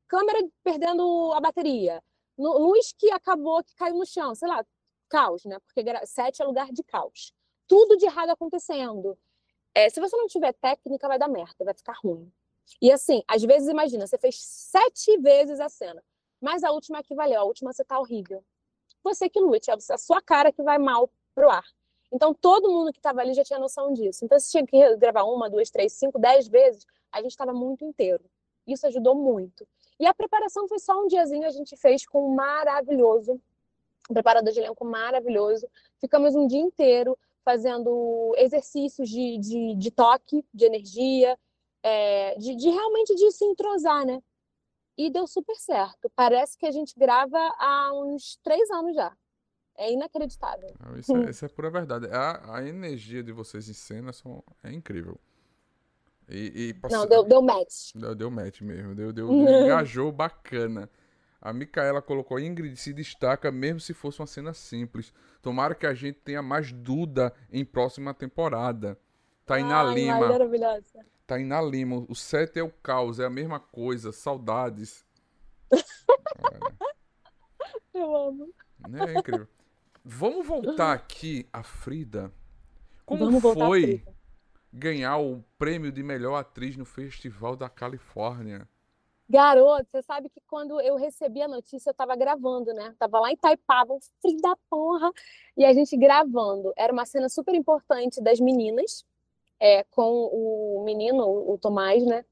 câmera perdendo a bateria, luz que acabou, que caiu no chão, sei lá, caos, né? Porque sete é lugar de caos. Tudo de errado acontecendo. É, se você não tiver técnica, vai dar merda, vai ficar ruim. E assim, às vezes, imagina, você fez sete vezes a cena, mas a última é que valeu, a última você tá horrível você que lute, é a sua cara que vai mal pro ar. Então, todo mundo que estava ali já tinha noção disso. Então, se tinha que gravar uma, duas, três, cinco, dez vezes, a gente estava muito inteiro. Isso ajudou muito. E a preparação foi só um diazinho, a gente fez com um maravilhoso, um preparador de elenco maravilhoso. Ficamos um dia inteiro fazendo exercícios de, de, de toque, de energia, é, de, de realmente de se entrosar, né? E deu super certo. Parece que a gente grava há uns três anos já. É inacreditável. Isso é, isso é pura verdade. A, a, energia de vocês em cena são, é incrível. E, e Não, deu, deu match. Deu, deu match mesmo. Deu, deu, engajou bacana. A Micaela colocou: Ingrid se destaca mesmo se fosse uma cena simples. Tomara que a gente tenha mais Duda em próxima temporada. Tainá Ai, Lima. Maravilhosa. Tainá Lima. O set é o caos, é a mesma coisa. Saudades. Eu amo. É incrível. Vamos voltar aqui a Frida. Como foi ganhar o prêmio de melhor atriz no Festival da Califórnia? Garoto, você sabe que quando eu recebi a notícia, eu tava gravando, né? Tava lá em Taipava, um frio da porra, e a gente gravando. Era uma cena super importante das meninas, é, com o menino, o Tomás, né?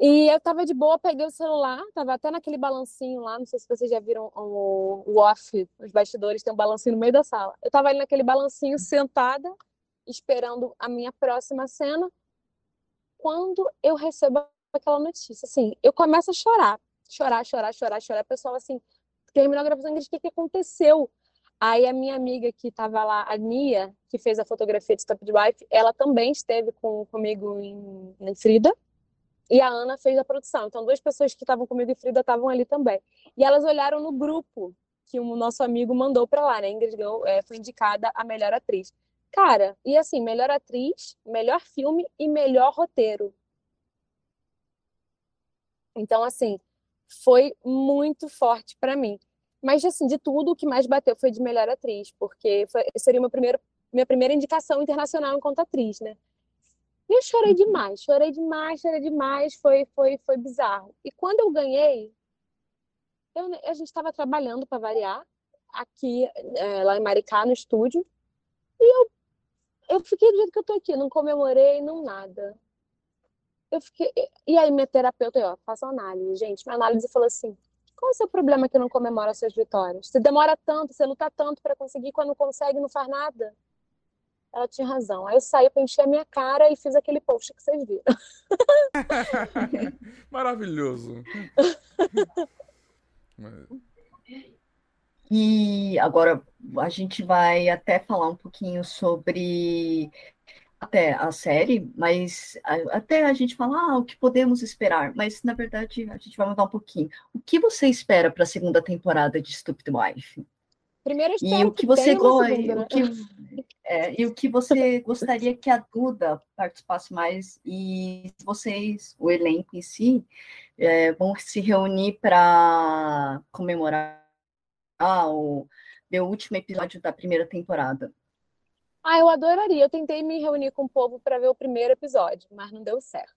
E eu tava de boa, peguei o celular, tava até naquele balancinho lá, não sei se vocês já viram o, o off, os bastidores, tem um balancinho no meio da sala. Eu tava ali naquele balancinho, sentada, esperando a minha próxima cena, quando eu recebo aquela notícia. Assim, eu começo a chorar, chorar, chorar, chorar, chorar. O pessoal, assim, terminou a gravação, o que, que aconteceu? Aí a minha amiga que estava lá, a Nia, que fez a fotografia de Stop Wife, ela também esteve com, comigo em, em Frida, e a Ana fez a produção. Então, duas pessoas que estavam comigo em Frida estavam ali também. E elas olharam no grupo que o nosso amigo mandou para lá, né? Ingrid é, foi indicada a melhor atriz. Cara, e assim, melhor atriz, melhor filme e melhor roteiro. Então, assim, foi muito forte para mim. Mas, assim, de tudo, o que mais bateu foi de melhor atriz, porque foi, seria meu primeiro, minha primeira indicação internacional enquanto atriz, né? E eu chorei uhum. demais, chorei demais, chorei demais, foi, foi, foi bizarro. E quando eu ganhei, eu, a gente estava trabalhando para variar, aqui, é, lá em Maricá, no estúdio, e eu, eu fiquei do jeito que eu tô aqui, não comemorei, não nada eu fiquei. E aí, minha terapeuta, ó, faça análise, gente. Minha análise falou assim: qual é o seu problema que não comemora suas vitórias? Você demora tanto, você luta tanto para conseguir, quando não consegue, não faz nada. Ela tinha razão. Aí eu saí para encher a minha cara e fiz aquele post que vocês viram. Maravilhoso. E agora a gente vai até falar um pouquinho sobre até a série, mas até a gente fala ah, o que podemos esperar, mas na verdade a gente vai mudar um pouquinho. O que você espera para a segunda temporada de Stupid Wife? Primeiro e o que, que você gosta, né? que, é, e o que você gostaria que a Duda participasse mais e vocês, o elenco em si, é, vão se reunir para comemorar o, o último episódio da primeira temporada. Ah, eu adoraria. Eu tentei me reunir com o povo para ver o primeiro episódio, mas não deu certo.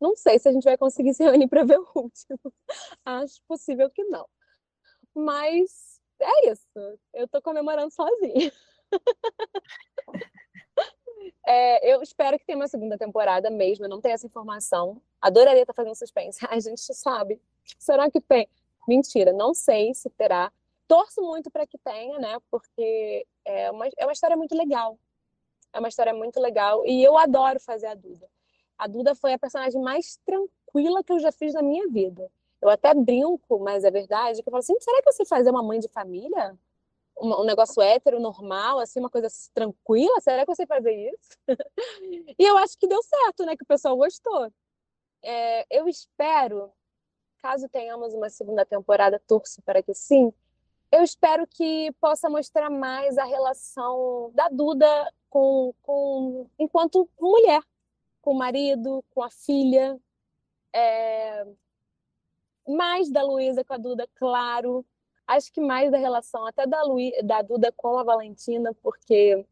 Não sei se a gente vai conseguir se reunir para ver o último. Acho possível que não. Mas é isso. Eu estou comemorando sozinha. É, eu espero que tenha uma segunda temporada mesmo. Eu não tenho essa informação. Adoraria estar fazendo suspense. A gente sabe. Será que tem? Mentira, não sei se terá. Torço muito para que tenha, né? Porque é uma, é uma história muito legal. É uma história muito legal. E eu adoro fazer a Duda. A Duda foi a personagem mais tranquila que eu já fiz na minha vida. Eu até brinco, mas é verdade, que eu falo assim: será que você fazer uma mãe de família? Um, um negócio hétero, normal, assim, uma coisa tranquila? Será que você fazer isso? e eu acho que deu certo, né? Que o pessoal gostou. É, eu espero, caso tenhamos uma segunda temporada, torço para que sim, eu espero que possa mostrar mais a relação da Duda com, com enquanto mulher, com o marido, com a filha, é, mais da Luísa com a Duda, claro. Acho que mais da relação até da, Lu, da Duda com a Valentina, porque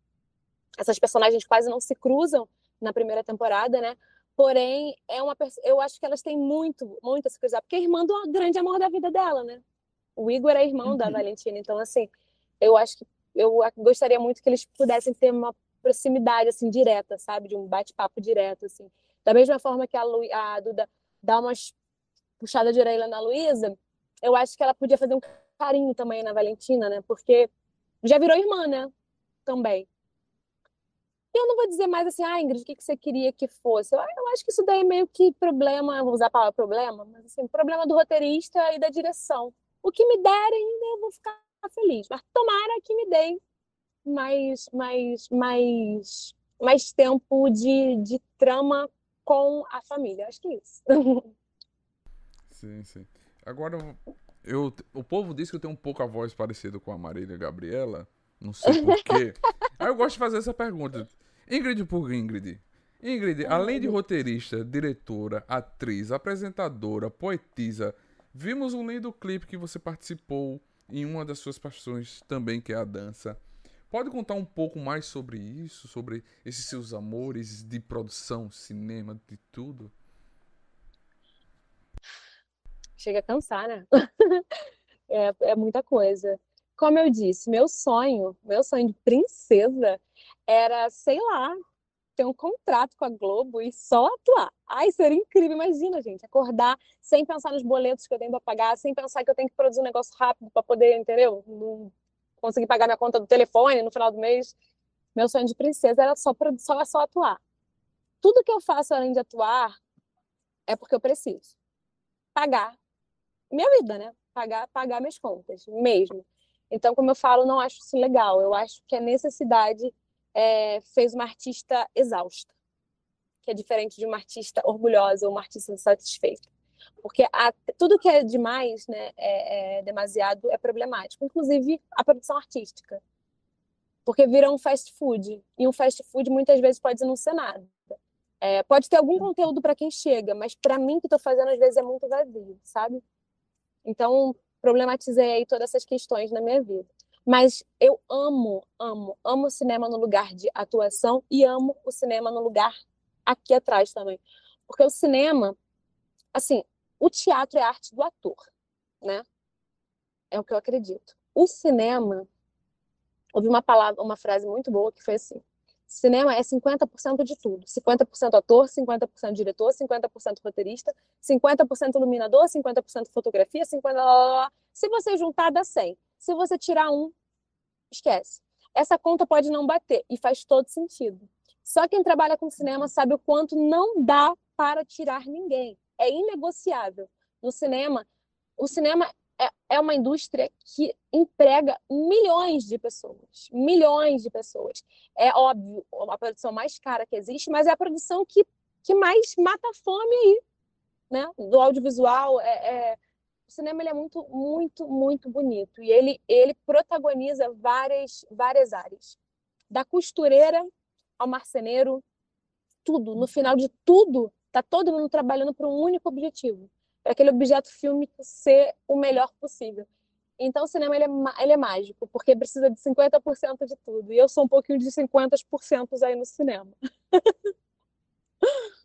essas personagens quase não se cruzam na primeira temporada, né? Porém, é uma eu acho que elas têm muito, muito a se cruzar, porque é irmã do grande amor da vida dela, né? O Igor é irmão uhum. da Valentina, então assim, eu acho que eu gostaria muito que eles pudessem ter uma proximidade assim direta, sabe, de um bate-papo direto assim. Da mesma forma que a, Lu, a Duda dá umas puxada de orelha na Luísa, eu acho que ela podia fazer um carinho também na Valentina, né? Porque já virou irmã, né? Também. E eu não vou dizer mais assim, ah, Ingrid, o que você queria que fosse? Eu, eu acho que isso daí é meio que problema, vou usar a palavra problema, mas assim, problema do roteirista e da direção. O que me derem, eu vou ficar feliz. Mas tomara que me deem mais, mais, mais, mais tempo de, de trama com a família. Acho que é isso. Sim, sim. Agora, eu, o povo diz que eu tenho um pouco a voz parecida com a Marília Gabriela. Não sei porquê. Aí eu gosto de fazer essa pergunta. Ingrid por Ingrid. Ingrid, além de roteirista, diretora, atriz, apresentadora, poetisa, vimos um lindo clipe que você participou em uma das suas paixões também, que é a dança. Pode contar um pouco mais sobre isso, sobre esses seus amores de produção, cinema, de tudo? Chega a cansar, né? é, é muita coisa. Como eu disse, meu sonho, meu sonho de princesa era, sei lá, ter um contrato com a Globo e só atuar. Ai, seria incrível. Imagina, gente, acordar sem pensar nos boletos que eu tenho para pagar, sem pensar que eu tenho que produzir um negócio rápido para poder, entendeu? Não conseguir pagar minha conta do telefone no final do mês. Meu sonho de princesa era só, só, só atuar. Tudo que eu faço além de atuar é porque eu preciso pagar minha vida, né? Pagar, pagar minhas contas, mesmo. Então, como eu falo, não acho isso legal. Eu acho que a necessidade é, fez uma artista exausta, que é diferente de uma artista orgulhosa ou uma artista satisfeita. Porque a, tudo que é demais, né, é, é demasiado, é problemático, inclusive a produção artística. Porque vira um fast food, e um fast food muitas vezes pode não ser nada. É, pode ter algum conteúdo para quem chega, mas para mim que estou fazendo às vezes é muito vazio, sabe? Então problematizei aí todas essas questões na minha vida. Mas eu amo, amo, amo o cinema no lugar de atuação e amo o cinema no lugar aqui atrás também. Porque o cinema, assim, o teatro é a arte do ator, né? É o que eu acredito. O cinema, ouvi uma palavra, uma frase muito boa que foi assim: cinema é 50% de tudo. 50% ator, 50% diretor, 50% roteirista, 50% iluminador, 50% fotografia, 50%. Se você juntar, dá 100. Se você tirar um, esquece. Essa conta pode não bater e faz todo sentido. Só quem trabalha com cinema sabe o quanto não dá para tirar ninguém. É inegociável. No cinema, o cinema é, é uma indústria que emprega milhões de pessoas. Milhões de pessoas. É óbvio, a produção mais cara que existe, mas é a produção que, que mais mata a fome aí. Né? Do audiovisual, é, é o cinema ele é muito, muito, muito bonito e ele, ele protagoniza várias, várias áreas, da costureira ao marceneiro, tudo. No final de tudo, tá todo mundo trabalhando para um único objetivo, para aquele objeto fílmico ser o melhor possível. Então o cinema ele é, ele é mágico, porque precisa de 50% de tudo. E eu sou um pouquinho de 50% aí no cinema.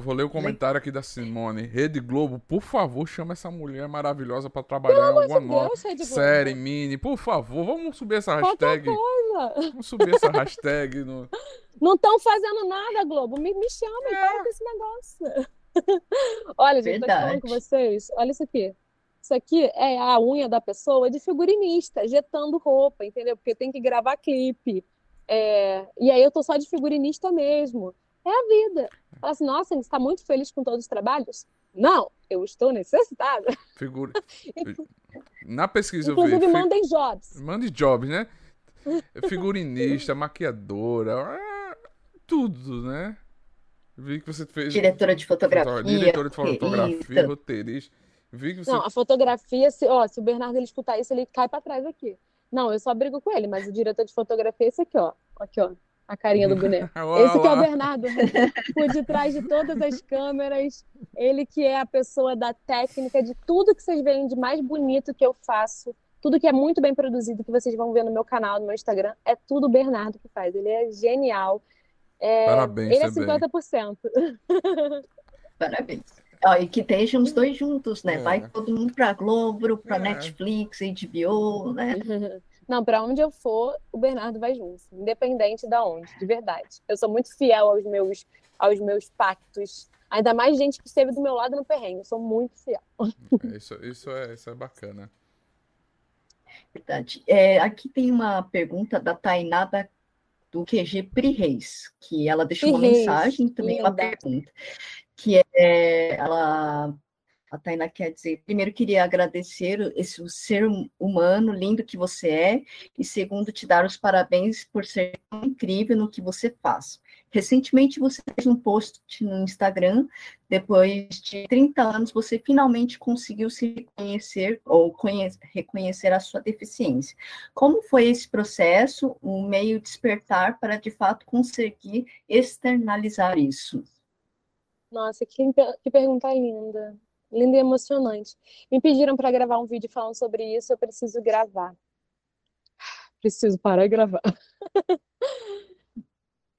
vou ler o comentário aqui da Simone. Rede Globo, por favor, chama essa mulher maravilhosa para trabalhar em alguma nova série, mini. Por favor, vamos subir essa hashtag. Vamos subir essa hashtag. No... Não estão fazendo nada, Globo. Me, me chama, é. para com esse negócio. Olha, gente, Verdade. tô falando com vocês. Olha isso aqui. Isso aqui é a unha da pessoa de figurinista, jetando roupa, entendeu? Porque tem que gravar clipe. É... E aí eu tô só de figurinista mesmo. É a vida. Fala assim, nossa, você está muito feliz com todos os trabalhos? Não, eu estou necessitada. Figura. Na pesquisa Inclusive, eu vi. Inclusive, mandem jobs. Mandem jobs, né? Figurinista, maquiadora, é, tudo, né? Vi que você fez. Diretora de fotografia. Diretora de fotografia, roteirista. Vi que você... Não, a fotografia, se, ó, se o Bernardo ele escutar isso, ele cai para trás aqui. Não, eu só brigo com ele, mas o diretor de fotografia é esse aqui, ó. Aqui, ó a carinha do boneco. Esse que é o Bernardo, por detrás de todas as câmeras, ele que é a pessoa da técnica, de tudo que vocês veem de mais bonito que eu faço, tudo que é muito bem produzido, que vocês vão ver no meu canal, no meu Instagram, é tudo o Bernardo que faz. Ele é genial. É, Parabéns, ele é 50%. Parabéns. Ó, e que estejam os dois juntos, né? É. Vai todo mundo para Globo, para é. Netflix, HBO, né? Não, para onde eu for, o Bernardo vai junto, independente da onde, de verdade. Eu sou muito fiel aos meus, aos meus pactos. Ainda mais gente que esteve do meu lado no perrengue. Eu sou muito fiel. É, isso, isso, é, isso é bacana. Verdade. É, aqui tem uma pergunta da Tainada do QG Pri Reis, que ela deixou Pri uma Reis, mensagem também linda. uma pergunta, que é ela a Tainá quer dizer, primeiro queria agradecer esse o ser humano lindo que você é, e segundo, te dar os parabéns por ser incrível no que você faz. Recentemente você fez um post no Instagram, depois de 30 anos você finalmente conseguiu se reconhecer ou conhecer, reconhecer a sua deficiência. Como foi esse processo, um meio despertar para de fato conseguir externalizar isso? Nossa, que, que pergunta linda. Linda e emocionante. Me pediram para gravar um vídeo falando sobre isso, eu preciso gravar. Preciso parar e gravar.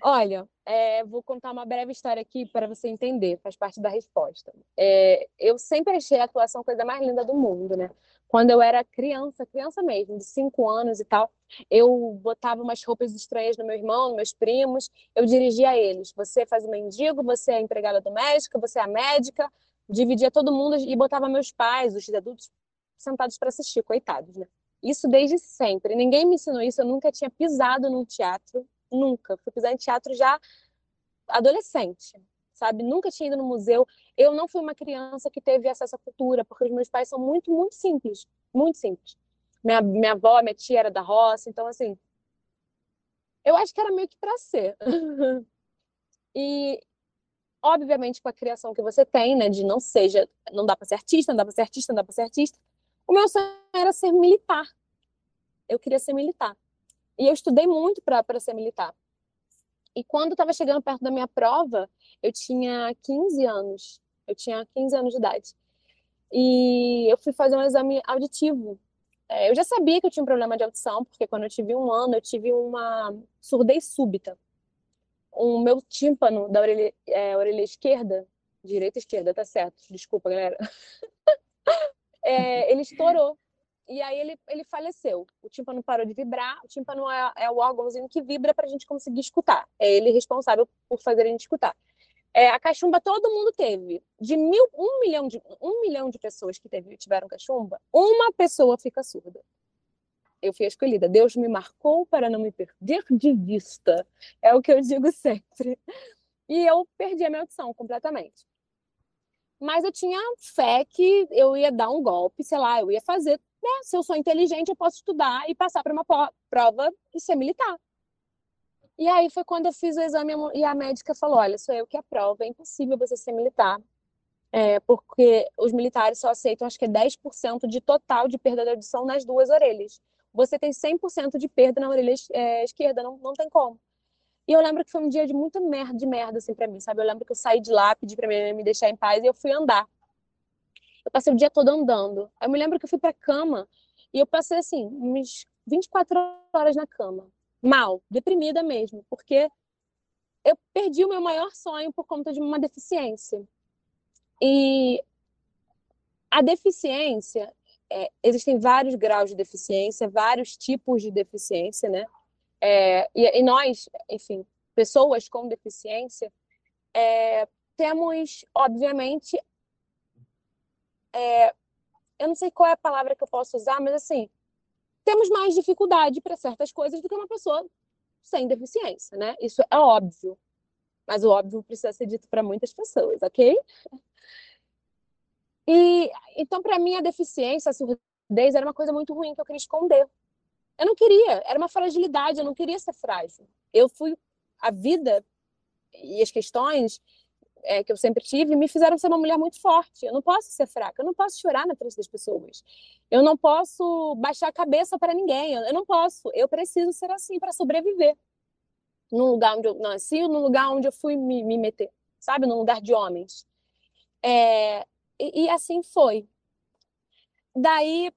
Olha, é, vou contar uma breve história aqui para você entender, faz parte da resposta. É, eu sempre achei a atuação a coisa mais linda do mundo, né? Quando eu era criança, criança mesmo, de cinco anos e tal, eu botava umas roupas estranhas no meu irmão, nos meus primos, eu dirigia eles. Você faz o mendigo, você é a empregada doméstica, você é a médica, dividia todo mundo e botava meus pais, os adultos, sentados para assistir, coitados, né? Isso desde sempre. Ninguém me ensinou isso, eu nunca tinha pisado num teatro Nunca. Fui pisar em teatro já adolescente, sabe? Nunca tinha ido no museu. Eu não fui uma criança que teve acesso à cultura, porque os meus pais são muito, muito simples. Muito simples. Minha, minha avó, minha tia era da roça, então, assim. Eu acho que era meio que para ser. e, obviamente, com a criação que você tem, né, de não seja, não dá para ser artista, não dá para ser artista, não dá para ser artista. O meu sonho era ser militar. Eu queria ser militar. E eu estudei muito para ser militar. E quando estava chegando perto da minha prova, eu tinha 15 anos. Eu tinha 15 anos de idade. E eu fui fazer um exame auditivo. É, eu já sabia que eu tinha um problema de audição, porque quando eu tive um ano, eu tive uma surdez súbita. O meu tímpano da orelha, é, orelha esquerda, direita esquerda, tá certo, desculpa, galera. é, ele estourou. E aí ele, ele faleceu. O tímpano parou de vibrar. O tímpano é, é o órgãozinho que vibra para a gente conseguir escutar. É ele responsável por fazer a gente escutar. É, a cachumba todo mundo teve. De mil, um milhão de, um milhão de pessoas que teve, tiveram cachumba, uma pessoa fica surda. Eu fui escolhida. Deus me marcou para não me perder de vista. É o que eu digo sempre. E eu perdi a minha audição completamente. Mas eu tinha fé que eu ia dar um golpe, sei lá, eu ia fazer né? Se eu sou inteligente, eu posso estudar e passar para uma prova e ser militar. E aí foi quando eu fiz o exame e a médica falou: olha, sou eu que aprovo, é impossível você ser militar. É, porque os militares só aceitam, acho que é 10% de total de perda de audição nas duas orelhas. Você tem 100% de perda na orelha é, esquerda, não, não tem como. E eu lembro que foi um dia de muita merda, de merda, assim, pra mim, sabe? Eu lembro que eu saí de lá, pedi pra minha me deixar em paz e eu fui andar. Eu passei o dia todo andando. Eu me lembro que eu fui pra cama e eu passei, assim, uns 24 horas na cama. Mal, deprimida mesmo, porque eu perdi o meu maior sonho por conta de uma deficiência. E a deficiência, é, existem vários graus de deficiência, vários tipos de deficiência, né? É, e, e, nós, enfim, pessoas com deficiência, é, temos, obviamente, é, eu não sei qual é a palavra que eu posso usar, mas assim, temos mais dificuldade para certas coisas do que uma pessoa sem deficiência, né? Isso é óbvio. Mas o óbvio precisa ser dito para muitas pessoas, ok? E então, para mim, a deficiência, a surdez, era uma coisa muito ruim que eu queria esconder. Eu não queria, era uma fragilidade, eu não queria ser frágil. Eu fui. A vida e as questões é, que eu sempre tive me fizeram ser uma mulher muito forte. Eu não posso ser fraca, eu não posso chorar na frente das pessoas. Eu não posso baixar a cabeça para ninguém. Eu, não posso. Eu preciso ser assim para sobreviver. No lugar onde eu nasci, no lugar onde eu fui me, me meter, sabe? No lugar de homens. É, e, e assim foi. Daí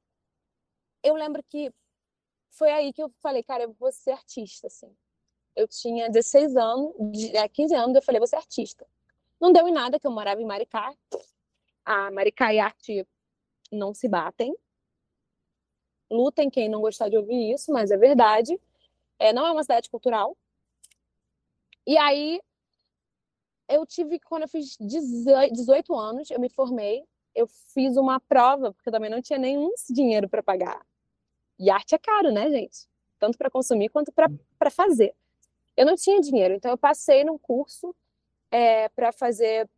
eu lembro que foi aí que eu falei, cara, eu vou ser artista, assim. Eu tinha 16 anos, 15 anos, eu falei, vou ser artista. Não deu em nada que eu morava em Maricá. A Maricá e a arte não se batem. Lutem quem não gostar de ouvir isso, mas é verdade. É, não é uma cidade cultural. E aí, eu tive, quando eu fiz 18 anos, eu me formei, eu fiz uma prova, porque eu também não tinha nenhum dinheiro para pagar. E arte é caro, né, gente? Tanto para consumir quanto para fazer. Eu não tinha dinheiro, então eu passei num curso é, para fazer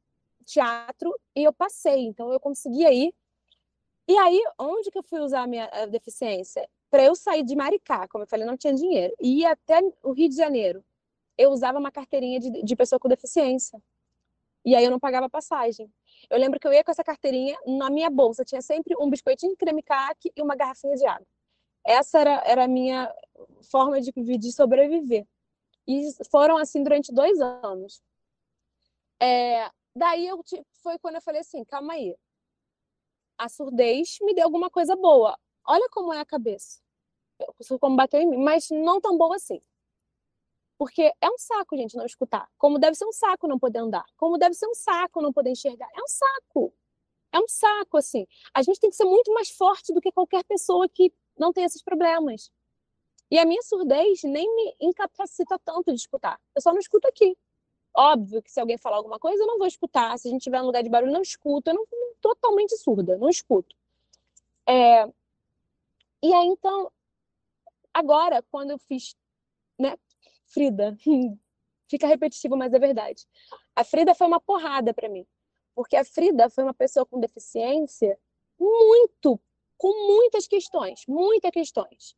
teatro e eu passei, então eu conseguia ir. E aí, onde que eu fui usar a minha a deficiência? Para eu sair de Maricá, como eu falei, não tinha dinheiro, e ir até o Rio de Janeiro. Eu usava uma carteirinha de, de pessoa com deficiência. E aí eu não pagava passagem. Eu lembro que eu ia com essa carteirinha, na minha bolsa tinha sempre um biscoitinho creme caque e uma garrafinha de água. Essa era, era a minha forma de, de sobreviver. E foram assim durante dois anos. É, daí eu foi quando eu falei assim, calma aí. A surdez me deu alguma coisa boa. Olha como é a cabeça. Como bateu em mim, mas não tão boa assim. Porque é um saco, gente, não escutar. Como deve ser um saco não poder andar. Como deve ser um saco não poder enxergar. É um saco. É um saco, assim. A gente tem que ser muito mais forte do que qualquer pessoa que não tem esses problemas. E a minha surdez nem me incapacita tanto de escutar. Eu só não escuto aqui. Óbvio que se alguém falar alguma coisa, eu não vou escutar. Se a gente estiver num lugar de barulho, eu não escuto. Eu não, não totalmente surda, não escuto. É... E aí, então, agora, quando eu fiz né, Frida. Fica repetitivo, mas é verdade. A Frida foi uma porrada para mim, porque a Frida foi uma pessoa com deficiência muito, com muitas questões, muitas questões.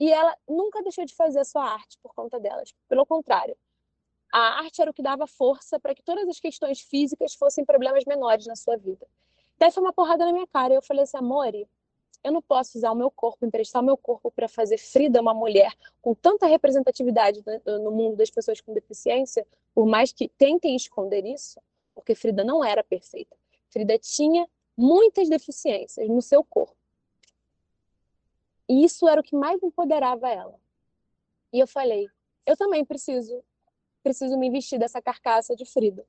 E ela nunca deixou de fazer a sua arte por conta delas. Pelo contrário, a arte era o que dava força para que todas as questões físicas fossem problemas menores na sua vida. Daí foi uma porrada na minha cara. E eu falei assim, Amore, eu não posso usar o meu corpo, emprestar o meu corpo para fazer Frida uma mulher com tanta representatividade no mundo das pessoas com deficiência, por mais que tentem esconder isso, porque Frida não era perfeita. Frida tinha muitas deficiências no seu corpo. E isso era o que mais empoderava ela. E eu falei, eu também preciso, preciso me vestir dessa carcaça de Frida.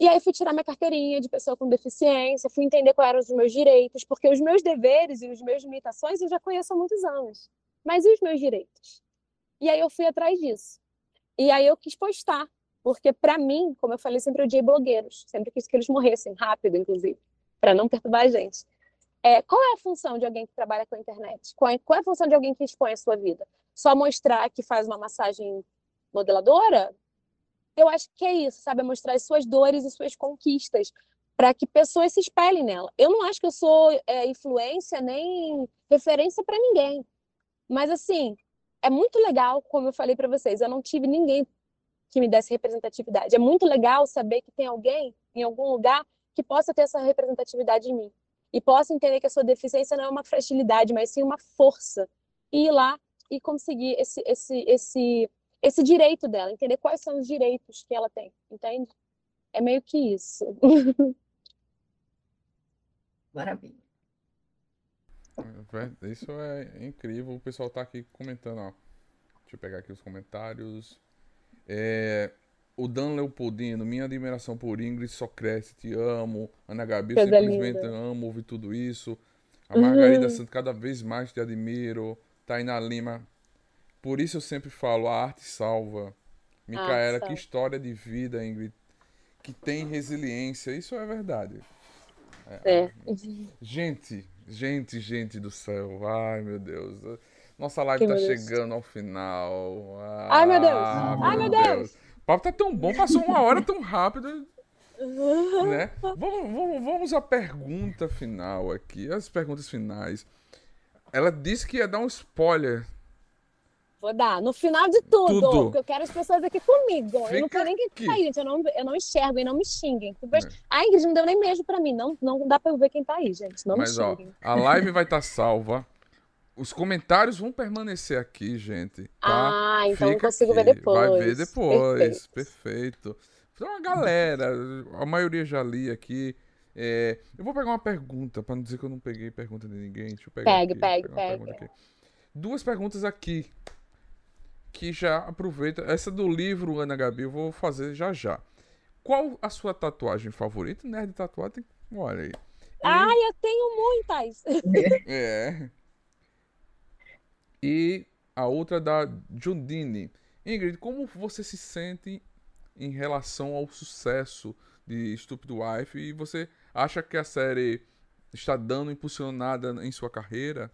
E aí fui tirar minha carteirinha de pessoa com deficiência, fui entender quais eram os meus direitos, porque os meus deveres e os meus limitações eu já conheço há muitos anos. Mas e os meus direitos? E aí eu fui atrás disso. E aí eu quis postar, porque para mim, como eu falei, sempre odiei blogueiros, sempre quis que eles morressem rápido, inclusive, para não perturbar a gente. É, qual é a função de alguém que trabalha com a internet? Qual é, qual é a função de alguém que expõe a sua vida? Só mostrar que faz uma massagem modeladora? Eu acho que é isso, sabe? É mostrar as suas dores e suas conquistas para que pessoas se espelhem nela. Eu não acho que eu sou é, influência nem referência para ninguém, mas assim é muito legal, como eu falei para vocês, eu não tive ninguém que me desse representatividade. É muito legal saber que tem alguém em algum lugar que possa ter essa representatividade em mim e possa entender que a sua deficiência não é uma fragilidade, mas sim uma força. E ir lá e conseguir esse, esse, esse esse direito dela, entender quais são os direitos que ela tem, entende? É meio que isso. Maravilha. Isso é incrível. O pessoal tá aqui comentando, ó. Deixa eu pegar aqui os comentários. É, o Dan Leopoldino, minha admiração por Ingrid só cresce, te amo. Ana Gabi, Coisa simplesmente linda. amo ouvir tudo isso. A Margarida uhum. Santos, cada vez mais te admiro. Tainá Lima, por isso eu sempre falo, a arte salva. Micaela, que história de vida, Ingrid. Que tem resiliência. Isso é verdade. É. é. Gente, gente, gente do céu. Ai, meu Deus. Nossa live que tá chegando ao final. Ah, Ai, meu Deus. Ah, Ai, meu Deus. Deus. O papo tá tão bom, passou uma hora tão rápido. né? Vamos, vamos, vamos à pergunta final aqui. As perguntas finais. Ela disse que ia dar um spoiler Vou dar. No final de tudo, tudo. porque eu quero as pessoas aqui comigo. Fica eu não quero nem que tá aí, gente. Eu não, eu não enxergo e não me xinguem. Depois, é. A Ingrid não deu nem beijo pra mim. Não, não dá pra eu ver quem tá aí, gente. Não Mas, me xinguem. Ó, a live vai estar tá salva. Os comentários vão permanecer aqui, gente. Tá? Ah, então Fica eu consigo aqui. ver depois. Vai ver depois. Perfeito. Perfeito. Então, a galera, a maioria já li aqui. É, eu vou pegar uma pergunta, para não dizer que eu não peguei pergunta de ninguém. Deixa eu pegar. Pegue, aqui, pegue, pegue. Duas perguntas aqui que já aproveita. Essa do livro, Ana Gabi, eu vou fazer já já. Qual a sua tatuagem favorita? Nerd tatuagem, olha aí. E... Ai, eu tenho muitas! é. E a outra da Jundine. Ingrid, como você se sente em relação ao sucesso de Stupid Wife? E você acha que a série está dando impulsionada em sua carreira?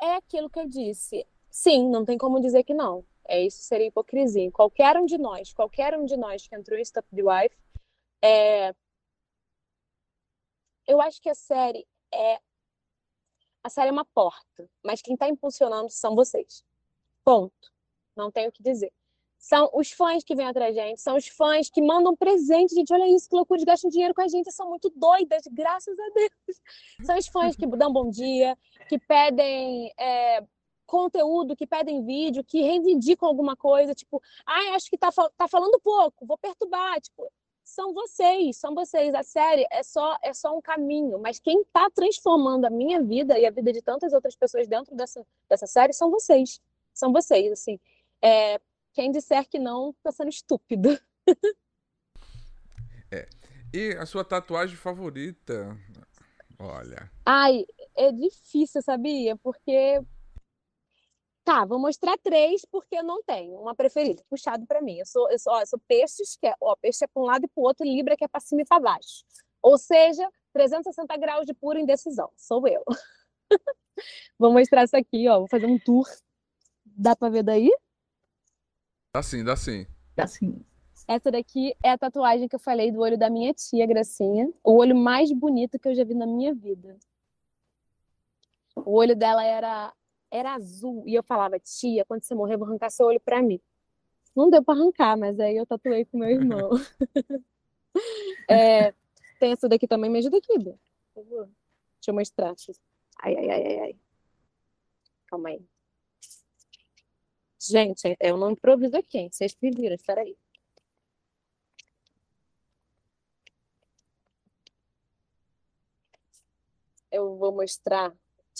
É aquilo que eu disse. Sim, não tem como dizer que não. É isso seria hipocrisia. Qualquer um de nós, qualquer um de nós que entrou em Stop the Wife, é... eu acho que a série é a série é uma porta, mas quem está impulsionando são vocês. Ponto. não tenho o que dizer. São os fãs que vêm atrás da gente, são os fãs que mandam presente, gente, olha isso, que loucura, gastam dinheiro com a gente, são muito doidas, graças a Deus. São os fãs que dão bom dia, que pedem é, conteúdo, que pedem vídeo, que reivindicam alguma coisa, tipo, ah, acho que tá, tá falando pouco, vou perturbar, tipo, são vocês, são vocês. A série é só é só um caminho, mas quem está transformando a minha vida e a vida de tantas outras pessoas dentro dessa, dessa série são vocês. São vocês, assim. É, quem disser que não, está sendo estúpido. É. E a sua tatuagem favorita? Olha. Ai, é difícil, sabia? Porque Tá, vou mostrar três porque eu não tenho uma preferida, puxado para mim. Eu sou, eu sou, ó, eu sou peixes, que é, ó, peixe é para um lado e para o outro, Libra que é para cima e para baixo. Ou seja, 360 graus de pura indecisão. Sou eu. vou mostrar isso aqui, ó. Vou fazer um tour. Dá para ver daí? Dá sim, dá sim. Dá sim. Essa daqui é a tatuagem que eu falei do olho da minha tia, Gracinha. O olho mais bonito que eu já vi na minha vida. O olho dela era era azul. E eu falava, tia, quando você morrer, eu vou arrancar seu olho pra mim. Não deu pra arrancar, mas aí eu tatuei com meu irmão. é, tem essa daqui também, me ajuda aqui, Bia. Por favor. Deixa eu mostrar. Ai, ai, ai, ai, ai. Calma aí. Gente, eu não improviso aqui, hein? Vocês se viram, espera aí. Eu vou mostrar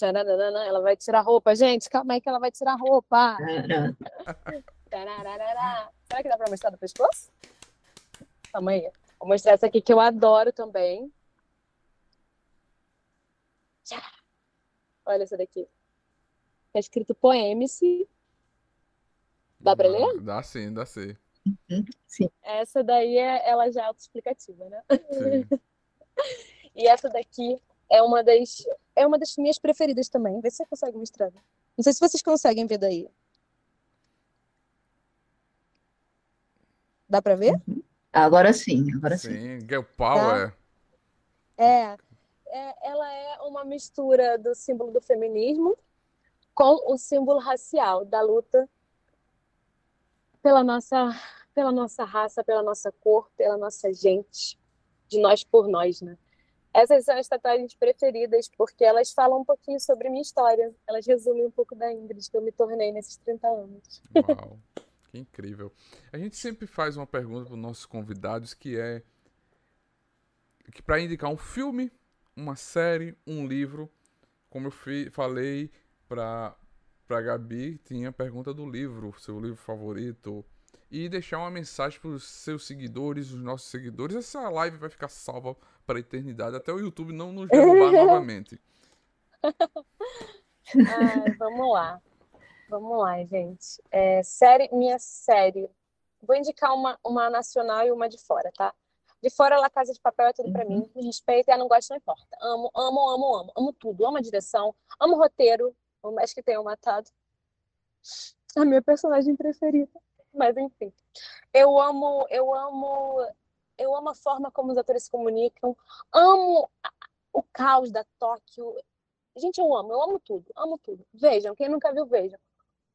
ela vai tirar roupa. Gente, calma aí que ela vai tirar roupa. Será que dá pra mostrar do pescoço? Calma aí. Vou mostrar essa aqui que eu adoro também. Olha essa daqui. Tá escrito Poemice. Dá pra ler? Dá sim, dá sim. sim. Essa daí é, ela já é autoexplicativa, né? Sim. e essa daqui é uma das é uma das minhas preferidas também. Vê se você consegue mostrar. Não sei se vocês conseguem ver daí. Dá para ver? Uhum. Agora sim, agora sim. Sim, Girl Power. Tá? É, é, ela é uma mistura do símbolo do feminismo com o símbolo racial da luta pela nossa pela nossa raça, pela nossa cor, pela nossa gente, de nós por nós, né? Essas são as tatuagens preferidas, porque elas falam um pouquinho sobre minha história. Elas resumem um pouco da Ingrid que eu me tornei nesses 30 anos. Uau, que incrível. A gente sempre faz uma pergunta para os nossos convidados que é que para indicar um filme, uma série, um livro, como eu fi, falei para para Gabi, tinha a pergunta do livro, seu livro favorito, e deixar uma mensagem para os seus seguidores, os nossos seguidores. Essa live vai ficar salva para a eternidade até o YouTube não nos derrubar novamente. Ai, vamos lá. Vamos lá, gente. É, série, minha série. Vou indicar uma, uma nacional e uma de fora, tá? De fora, La Casa de Papel é tudo para uhum. mim. Me respeita, não gosto, não importa. Amo, amo, amo, amo. Amo tudo. Amo a direção, amo o roteiro. O mais que tenham matado. A minha personagem preferida. Mas enfim. Eu amo, eu amo eu amo a forma como os atores se comunicam, amo o caos da Tóquio. Gente, eu amo, eu amo tudo, amo tudo. Vejam, quem nunca viu, vejam.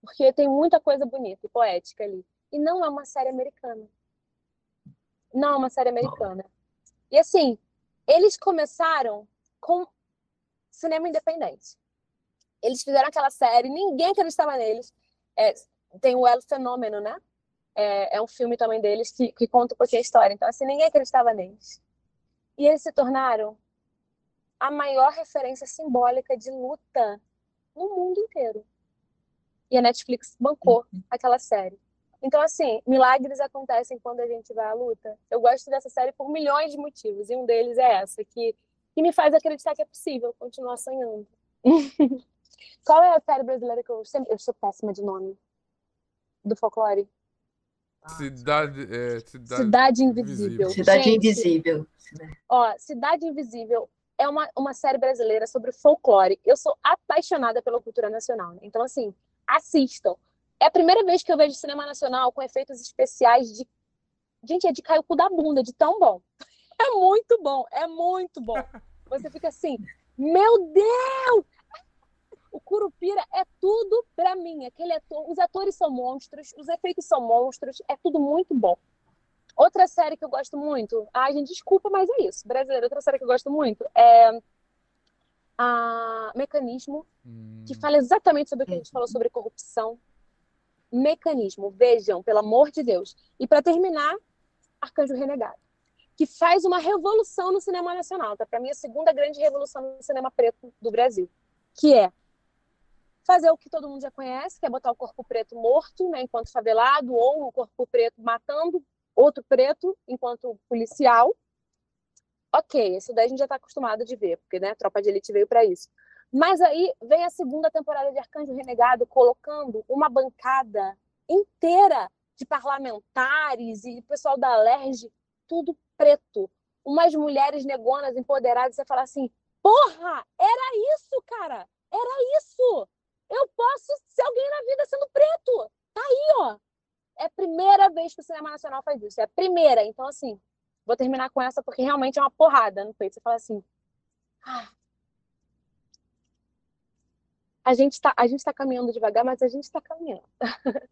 Porque tem muita coisa bonita e poética ali. E não é uma série americana. Não é uma série americana. E assim, eles começaram com cinema independente. Eles fizeram aquela série, ninguém acreditava neles. É, tem o El Fenômeno, né? É, é um filme também deles que, que conta um pouquinho a história. Então, assim, ninguém acreditava neles. E eles se tornaram a maior referência simbólica de luta no mundo inteiro. E a Netflix bancou uhum. aquela série. Então, assim, milagres acontecem quando a gente vai à luta. Eu gosto dessa série por milhões de motivos, e um deles é essa, que, que me faz acreditar que é possível continuar sonhando. Qual é a série brasileira que eu sempre. Eu sou péssima de nome. Do folclore. Cidade, é, cidade, cidade Invisível. Cidade Gente, Invisível. Ó, Cidade Invisível é uma, uma série brasileira sobre folclore. Eu sou apaixonada pela cultura nacional. Né? Então, assim, assistam. É a primeira vez que eu vejo cinema nacional com efeitos especiais de. Gente, é de cair o cu da bunda, de tão bom. É muito bom, é muito bom. Você fica assim, meu Deus! O Curupira é tudo para mim. Aquele ator, os atores são monstros, os efeitos são monstros, é tudo muito bom. Outra série que eu gosto muito, ai, gente, desculpa, mas é isso. Brasileira, outra série que eu gosto muito é a Mecanismo, hum. que fala exatamente sobre o que a gente falou sobre corrupção. Mecanismo, vejam, pelo amor de Deus. E para terminar, Arcanjo Renegado, que faz uma revolução no cinema nacional, tá? Para mim, a segunda grande revolução no cinema preto do Brasil, que é fazer o que todo mundo já conhece, que é botar o corpo preto morto, né, enquanto favelado, ou o corpo preto matando outro preto enquanto policial. Ok, isso daí a gente já está acostumado de ver, porque né, Tropa de Elite veio para isso. Mas aí vem a segunda temporada de Arcanjo Renegado colocando uma bancada inteira de parlamentares e pessoal da Alerj, tudo preto. Umas mulheres negonas empoderadas, você fala assim: porra, era isso, cara, era isso. Eu posso ser alguém na vida sendo preto. Tá aí, ó. É a primeira vez que o cinema nacional faz isso. É a primeira. Então, assim, vou terminar com essa porque realmente é uma porrada no peito. Você fala assim. Ah, a gente está a gente tá caminhando devagar, mas a gente está caminhando.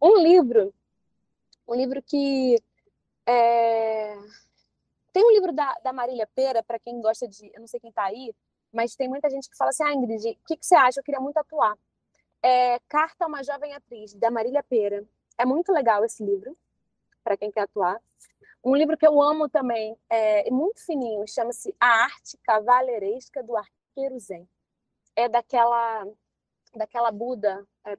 um livro, um livro que é... tem um livro da, da Marília Pera para quem gosta de, eu não sei quem está aí, mas tem muita gente que fala assim, ah, Ingrid, o que, que você acha? Eu queria muito atuar. É Carta a uma Jovem Atriz, da Marília Pera. É muito legal esse livro, para quem quer atuar. Um livro que eu amo também, é muito fininho, chama-se A Arte Cavaleiresca do Arqueiro Zen. É daquela, daquela Buda. É...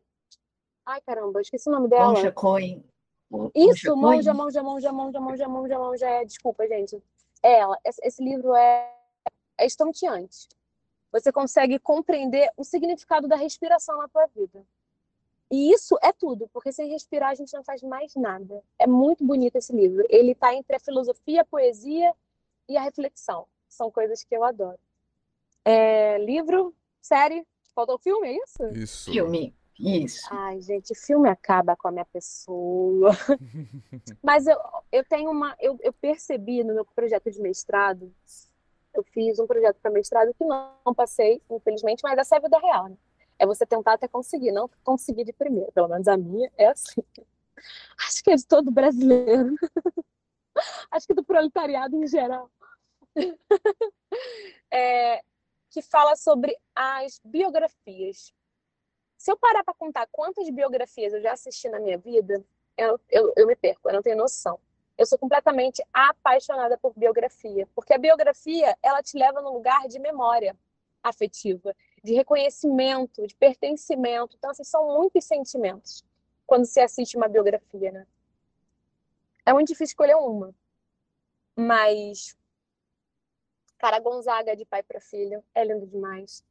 Ai, caramba, esqueci o nome dela. Monja Coin. Isso, Monja, Monja, Monja, Monja, Monja, Monja, Monja. É, desculpa, gente. É ela. Esse livro é, é estonteante você consegue compreender o significado da respiração na tua vida. E isso é tudo, porque sem respirar a gente não faz mais nada. É muito bonito esse livro. Ele está entre a filosofia, a poesia e a reflexão. São coisas que eu adoro. É, livro, série, faltou filme, é isso? Isso. Filme, isso. Ai, gente, filme acaba com a minha pessoa. Mas eu, eu tenho uma. Eu, eu percebi no meu projeto de mestrado eu fiz um projeto para mestrado que não, não, passei, infelizmente, mas essa é a vida real, né? É você tentar até conseguir, não conseguir de primeira. Pelo menos a minha é assim. Acho que é de todo brasileiro. Acho que do proletariado em geral. É, que fala sobre as biografias. Se eu parar para contar quantas biografias eu já assisti na minha vida, eu, eu, eu me perco, eu não tenho noção eu sou completamente apaixonada por biografia, porque a biografia ela te leva num lugar de memória afetiva, de reconhecimento, de pertencimento. Então, assim, são muitos sentimentos quando se assiste uma biografia, né? É muito difícil escolher uma, mas cara Gonzaga de pai para filho é lindo demais.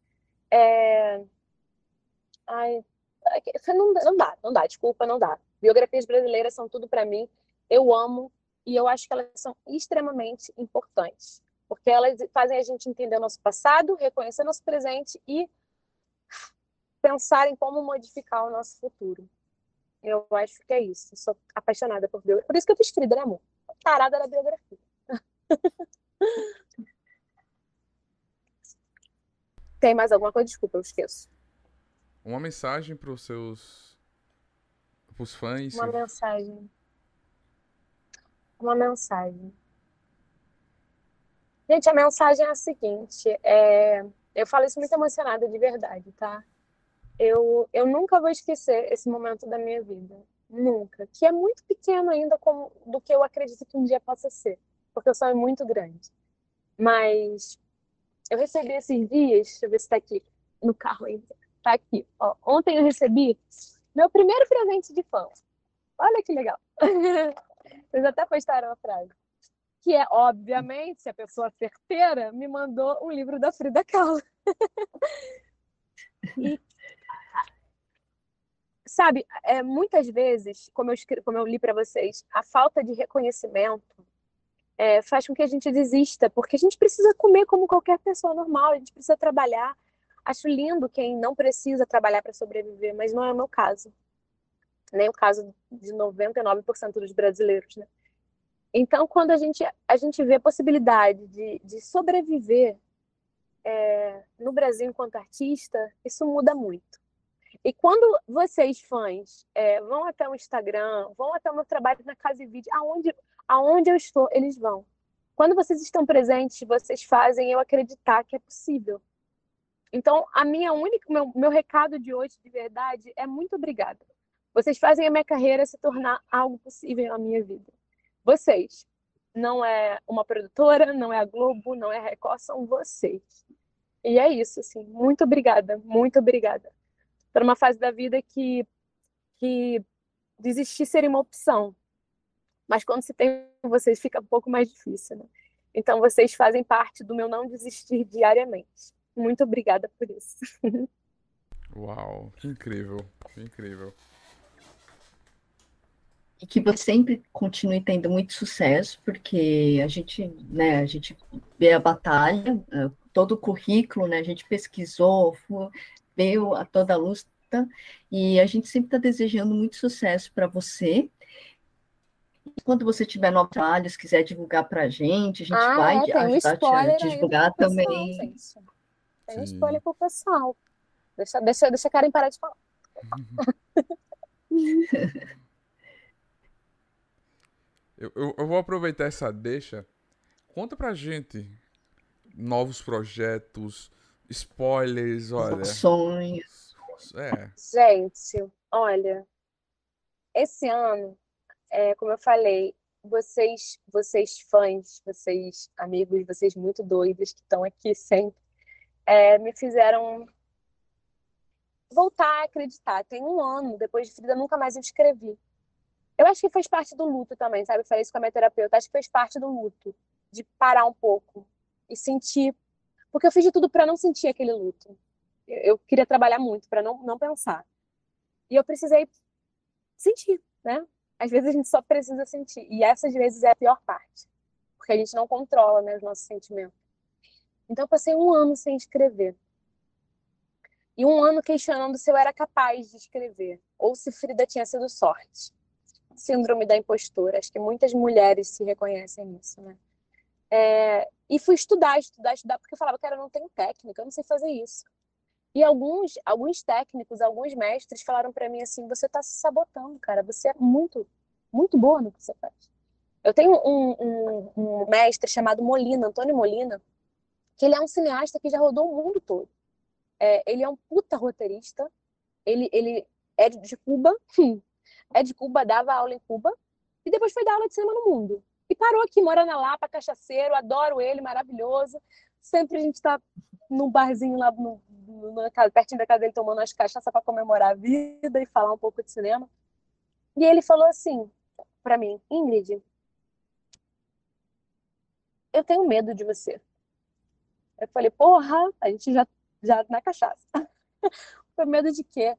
É... Ai, não, não dá, não dá, desculpa, não dá. Biografias brasileiras são tudo para mim. Eu amo e eu acho que elas são extremamente importantes, porque elas fazem a gente entender o nosso passado, reconhecer nosso presente e pensar em como modificar o nosso futuro. Eu acho que é isso. Eu sou apaixonada por biografia. Por isso que eu fiz Frida, né, amor? Tarada da biografia. Tem mais alguma coisa? Desculpa, eu esqueço. Uma mensagem para os seus para os fãs. Uma mensagem uma mensagem. Gente, a mensagem é a seguinte: é... eu falo isso muito emocionada, de verdade, tá? Eu, eu nunca vou esquecer esse momento da minha vida. Nunca. Que é muito pequeno ainda como, do que eu acredito que um dia possa ser. Porque o sonho é muito grande. Mas eu recebi esses dias, deixa eu ver se tá aqui no carro ainda. Tá aqui. Ó, ontem eu recebi meu primeiro presente de fã. Olha que legal. Vocês até postaram a frase. Que é, obviamente, a pessoa certeira me mandou um livro da Frida Kahlo. e, sabe, é, muitas vezes, como eu, como eu li para vocês, a falta de reconhecimento é, faz com que a gente desista, porque a gente precisa comer como qualquer pessoa normal, a gente precisa trabalhar. Acho lindo quem não precisa trabalhar para sobreviver, mas não é o meu caso nem o caso de 99% dos brasileiros, né? Então, quando a gente, a gente vê a possibilidade de, de sobreviver é, no Brasil, enquanto artista, isso muda muito. E quando vocês, fãs, é, vão até o Instagram, vão até o meu trabalho na casa e vídeo, aonde, aonde eu estou, eles vão. Quando vocês estão presentes, vocês fazem eu acreditar que é possível. Então, a minha única, meu, meu recado de hoje, de verdade, é muito obrigada. Vocês fazem a minha carreira se tornar algo possível na minha vida. Vocês. Não é uma produtora, não é a Globo, não é a Record, são vocês. E é isso, assim. Muito obrigada, muito obrigada. Para uma fase da vida que, que desistir seria uma opção. Mas quando se tem vocês, fica um pouco mais difícil, né? Então, vocês fazem parte do meu não desistir diariamente. Muito obrigada por isso. Uau, que incrível, que incrível e que você sempre continue tendo muito sucesso, porque a gente, né, a gente vê a batalha, eh, todo o currículo, né, a gente pesquisou, veio a toda a luta, e a gente sempre está desejando muito sucesso para você. Quando você tiver novos trabalhos, quiser divulgar para a gente, a gente ah, vai é, ajudar a te divulgar também. Pessoal, tem um spoiler para o pessoal. Deixa, deixa, deixa a Karen parar de falar. Eu, eu, eu, vou aproveitar essa deixa. Conta pra gente novos projetos, spoilers, olha. Sonhos. É. Gente, olha, esse ano, é, como eu falei, vocês, vocês fãs, vocês amigos, vocês muito doidos que estão aqui sempre, é, me fizeram voltar a acreditar. Tem um ano, depois de Frida, nunca mais eu escrevi. Eu acho que fez parte do luto também, sabe? Eu falei isso com a minha terapeuta. Acho que fez parte do luto, de parar um pouco e sentir. Porque eu fiz de tudo para não sentir aquele luto. Eu queria trabalhar muito para não, não pensar. E eu precisei sentir, né? Às vezes a gente só precisa sentir. E essas vezes é a pior parte. Porque a gente não controla né, os nossos sentimentos. Então eu passei um ano sem escrever. E um ano questionando se eu era capaz de escrever. Ou se Frida tinha sido sorte síndrome da impostura. Acho que muitas mulheres se reconhecem nisso, né? É, e fui estudar, estudar, estudar, porque eu falava, cara, eu não tenho técnica, eu não sei fazer isso. E alguns, alguns técnicos, alguns mestres falaram para mim assim: você está se sabotando, cara, você é muito, muito boa no que você faz. Eu tenho um, um, um mestre chamado Molina, Antônio Molina, que ele é um cineasta que já rodou o mundo todo. É, ele é um puta roteirista, ele, ele é de Cuba, é de Cuba, dava aula em Cuba, e depois foi dar aula de cinema no mundo. E parou aqui, mora na Lapa, cachaceiro, adoro ele, maravilhoso. Sempre a gente está num barzinho lá no, no, no, pertinho da casa dele, tomando umas cachaças para comemorar a vida e falar um pouco de cinema. E ele falou assim para mim, Ingrid, eu tenho medo de você. Eu falei, porra, a gente já, já na cachaça. Foi medo de quê?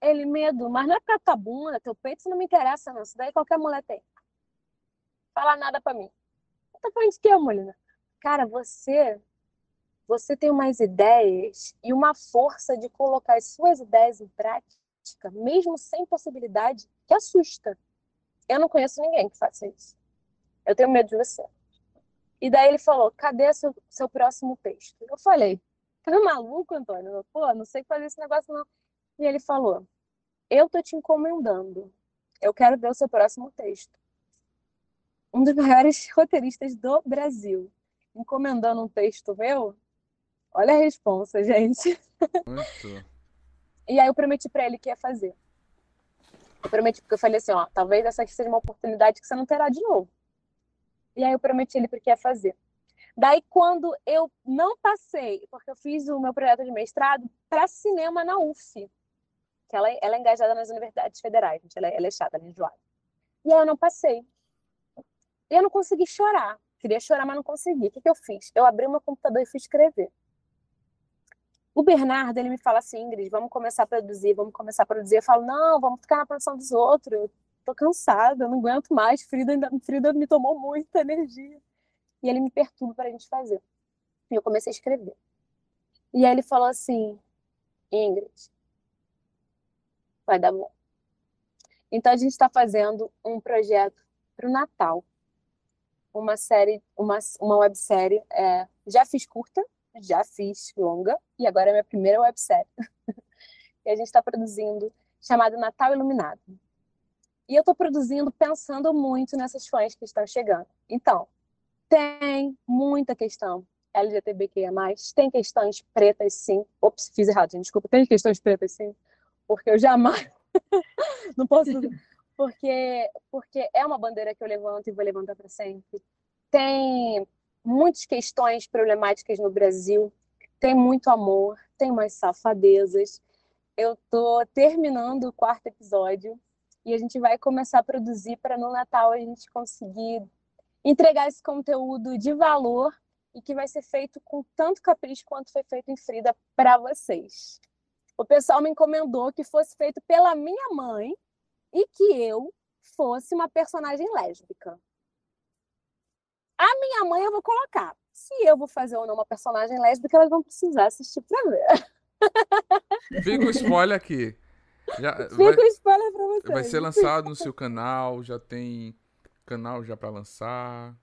Ele, medo, mas não é pra tua bunda, teu peito, isso não me interessa, não. Isso daí qualquer mulher tem. Fala nada pra mim. Tá falando de quê, Molina? Cara, você você tem umas ideias e uma força de colocar as suas ideias em prática, mesmo sem possibilidade, que assusta. Eu não conheço ninguém que faça isso. Eu tenho medo de você. E daí ele falou: cadê seu, seu próximo texto? Eu falei: tá maluco, Antônio? Pô, não sei fazer esse negócio, não. E ele falou: Eu tô te encomendando. Eu quero ver o seu próximo texto. Um dos maiores roteiristas do Brasil. Encomendando um texto meu? Olha a resposta, gente. Muito. e aí eu prometi para ele que ia fazer. Eu prometi, porque eu falei assim, ó, talvez essa aqui seja uma oportunidade que você não terá de novo. E aí eu prometi ele porque ia fazer. Daí, quando eu não passei, porque eu fiz o meu projeto de mestrado para cinema na UF que ela, ela é engajada nas universidades federais, gente, ela, é, ela é chata, ela é enjoada. E aí eu não passei. E eu não consegui chorar. Queria chorar, mas não consegui. O que, que eu fiz? Eu abri meu computador e fui escrever. O Bernardo, ele me fala assim, Ingrid, vamos começar a produzir, vamos começar a produzir. Eu falo, não, vamos ficar na produção dos outros. Eu tô cansada, eu não aguento mais. Frida, ainda, Frida me tomou muita energia. E ele me perturba para a gente fazer. E eu comecei a escrever. E aí ele falou assim, Ingrid, vai dar bom. Então a gente está fazendo um projeto para o Natal, uma série, uma, uma websérie. É, já fiz curta, já fiz longa e agora é minha primeira websérie. e a gente está produzindo, chamada Natal Iluminado. E eu estou produzindo pensando muito nessas fãs que estão chegando. Então, tem muita questão LGBTQIA+, tem questões pretas sim. Ops, fiz errado, gente, desculpa. Tem questões pretas sim, porque eu jamais... não posso... Porque, porque é uma bandeira que eu levanto e vou levantar para sempre. Tem muitas questões problemáticas no Brasil, tem muito amor, tem umas safadezas. Eu tô terminando o quarto episódio e a gente vai começar a produzir para no Natal a gente conseguir entregar esse conteúdo de valor e que vai ser feito com tanto capricho quanto foi feito em Frida para vocês. O pessoal me encomendou que fosse feito pela minha mãe e que eu fosse uma personagem lésbica. A minha mãe eu vou colocar. Se eu vou fazer ou não uma personagem lésbica, elas vão precisar assistir pra ver. Fica o spoiler aqui. Já, Fica vai, o spoiler pra vocês. Vai ser lançado no seu canal, já tem canal já para lançar.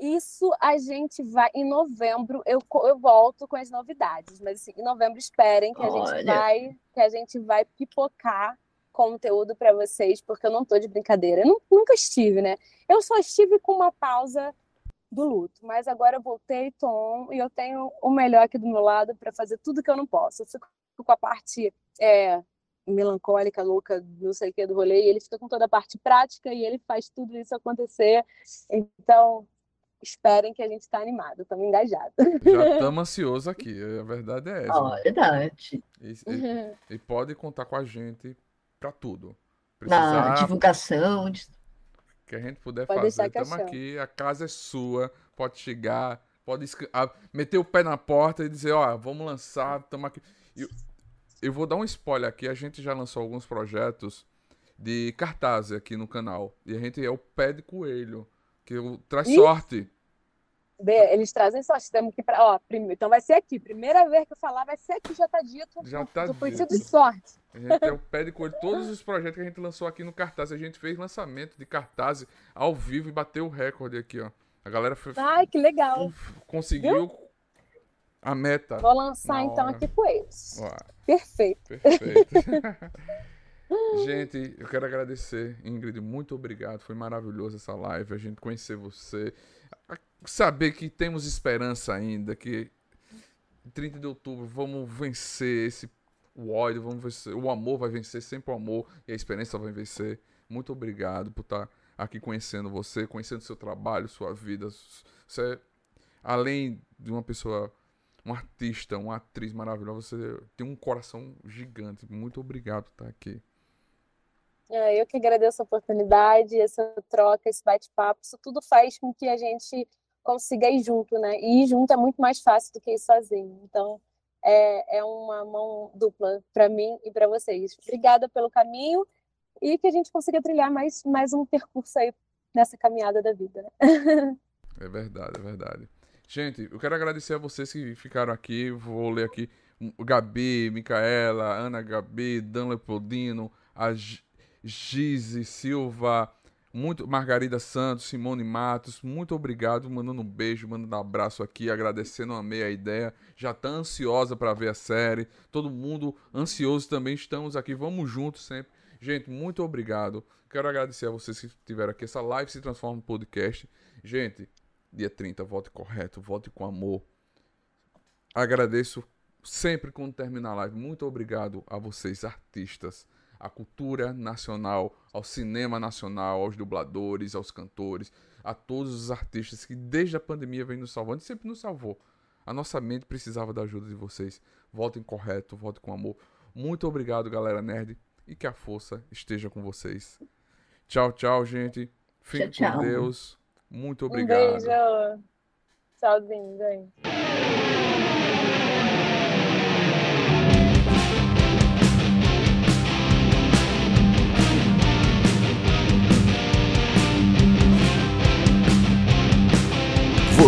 Isso a gente vai em novembro. Eu, eu volto com as novidades, mas assim, em novembro esperem que a Olha. gente vai que a gente vai pipocar conteúdo para vocês, porque eu não tô de brincadeira. Eu nunca estive, né? Eu só estive com uma pausa do luto, mas agora eu voltei, Tom, e eu tenho o melhor aqui do meu lado para fazer tudo que eu não posso. Eu fico com a parte é, melancólica, louca, não sei o que do rolê, e ele fica com toda a parte prática e ele faz tudo isso acontecer. Então, esperem que a gente está animado, estamos engajados. Já estamos ansiosos aqui, a verdade é essa. Oh, verdade. E, e, e pode contar com a gente para tudo. Precisar, Na divulgação. Que a gente puder pode fazer. Estamos aqui, a casa é sua, pode chegar, pode meter o pé na porta e dizer, ó, vamos lançar, estamos aqui. Eu, eu vou dar um spoiler aqui, a gente já lançou alguns projetos de cartaz aqui no canal. E a gente é o pé de coelho, que traz sorte eles trazem sorte. Temos que pra, ó, primeiro, então vai ser aqui. Primeira vez que eu falar, vai ser aqui, já tá dito. Já tá dito. Foi de sorte. A gente é o pé de coelho. Todos os projetos que a gente lançou aqui no cartaz, a gente fez lançamento de cartaz ao vivo e bateu o recorde aqui, ó. A galera foi. Ai, que legal. Conseguiu Viu? a meta. Vou lançar então aqui com eles. Perfeito. Perfeito. Gente, eu quero agradecer, Ingrid, muito obrigado. Foi maravilhoso essa live, a gente conhecer você saber que temos esperança ainda, que 30 de outubro vamos vencer esse o ódio, vamos vencer, o amor vai vencer sempre o amor e a experiência vai vencer. Muito obrigado por estar aqui conhecendo você, conhecendo seu trabalho, sua vida. Você, além de uma pessoa, um artista, uma atriz maravilhosa, você tem um coração gigante. Muito obrigado por estar aqui. É, eu que agradeço a oportunidade, essa troca, esse bate-papo. Isso tudo faz com que a gente consiga ir junto, né? E ir junto é muito mais fácil do que ir sozinho. Então, é, é uma mão dupla para mim e para vocês. Obrigada pelo caminho e que a gente consiga trilhar mais, mais um percurso aí nessa caminhada da vida, né? É verdade, é verdade. Gente, eu quero agradecer a vocês que ficaram aqui. Vou ler aqui Gabi, Micaela, Ana Gabi, Dan Leopoldino, a Gize Silva, muito, Margarida Santos, Simone Matos, muito obrigado, mandando um beijo, mandando um abraço aqui, agradecendo, amei a ideia. Já tá ansiosa para ver a série. Todo mundo ansioso também, estamos aqui, vamos juntos sempre. Gente, muito obrigado. Quero agradecer a vocês que estiveram aqui. Essa live se transforma em podcast. Gente, dia 30, vote correto, vote com amor. Agradeço sempre quando terminar a live. Muito obrigado a vocês, artistas à cultura nacional, ao cinema nacional, aos dubladores, aos cantores, a todos os artistas que desde a pandemia vem nos salvando e sempre nos salvou. A nossa mente precisava da ajuda de vocês. Voltem correto, voltem com amor. Muito obrigado, galera nerd, e que a força esteja com vocês. Tchau, tchau, gente. Fique tchau, com Deus. Muito obrigado. Um beijo. Tchauzinho, gente.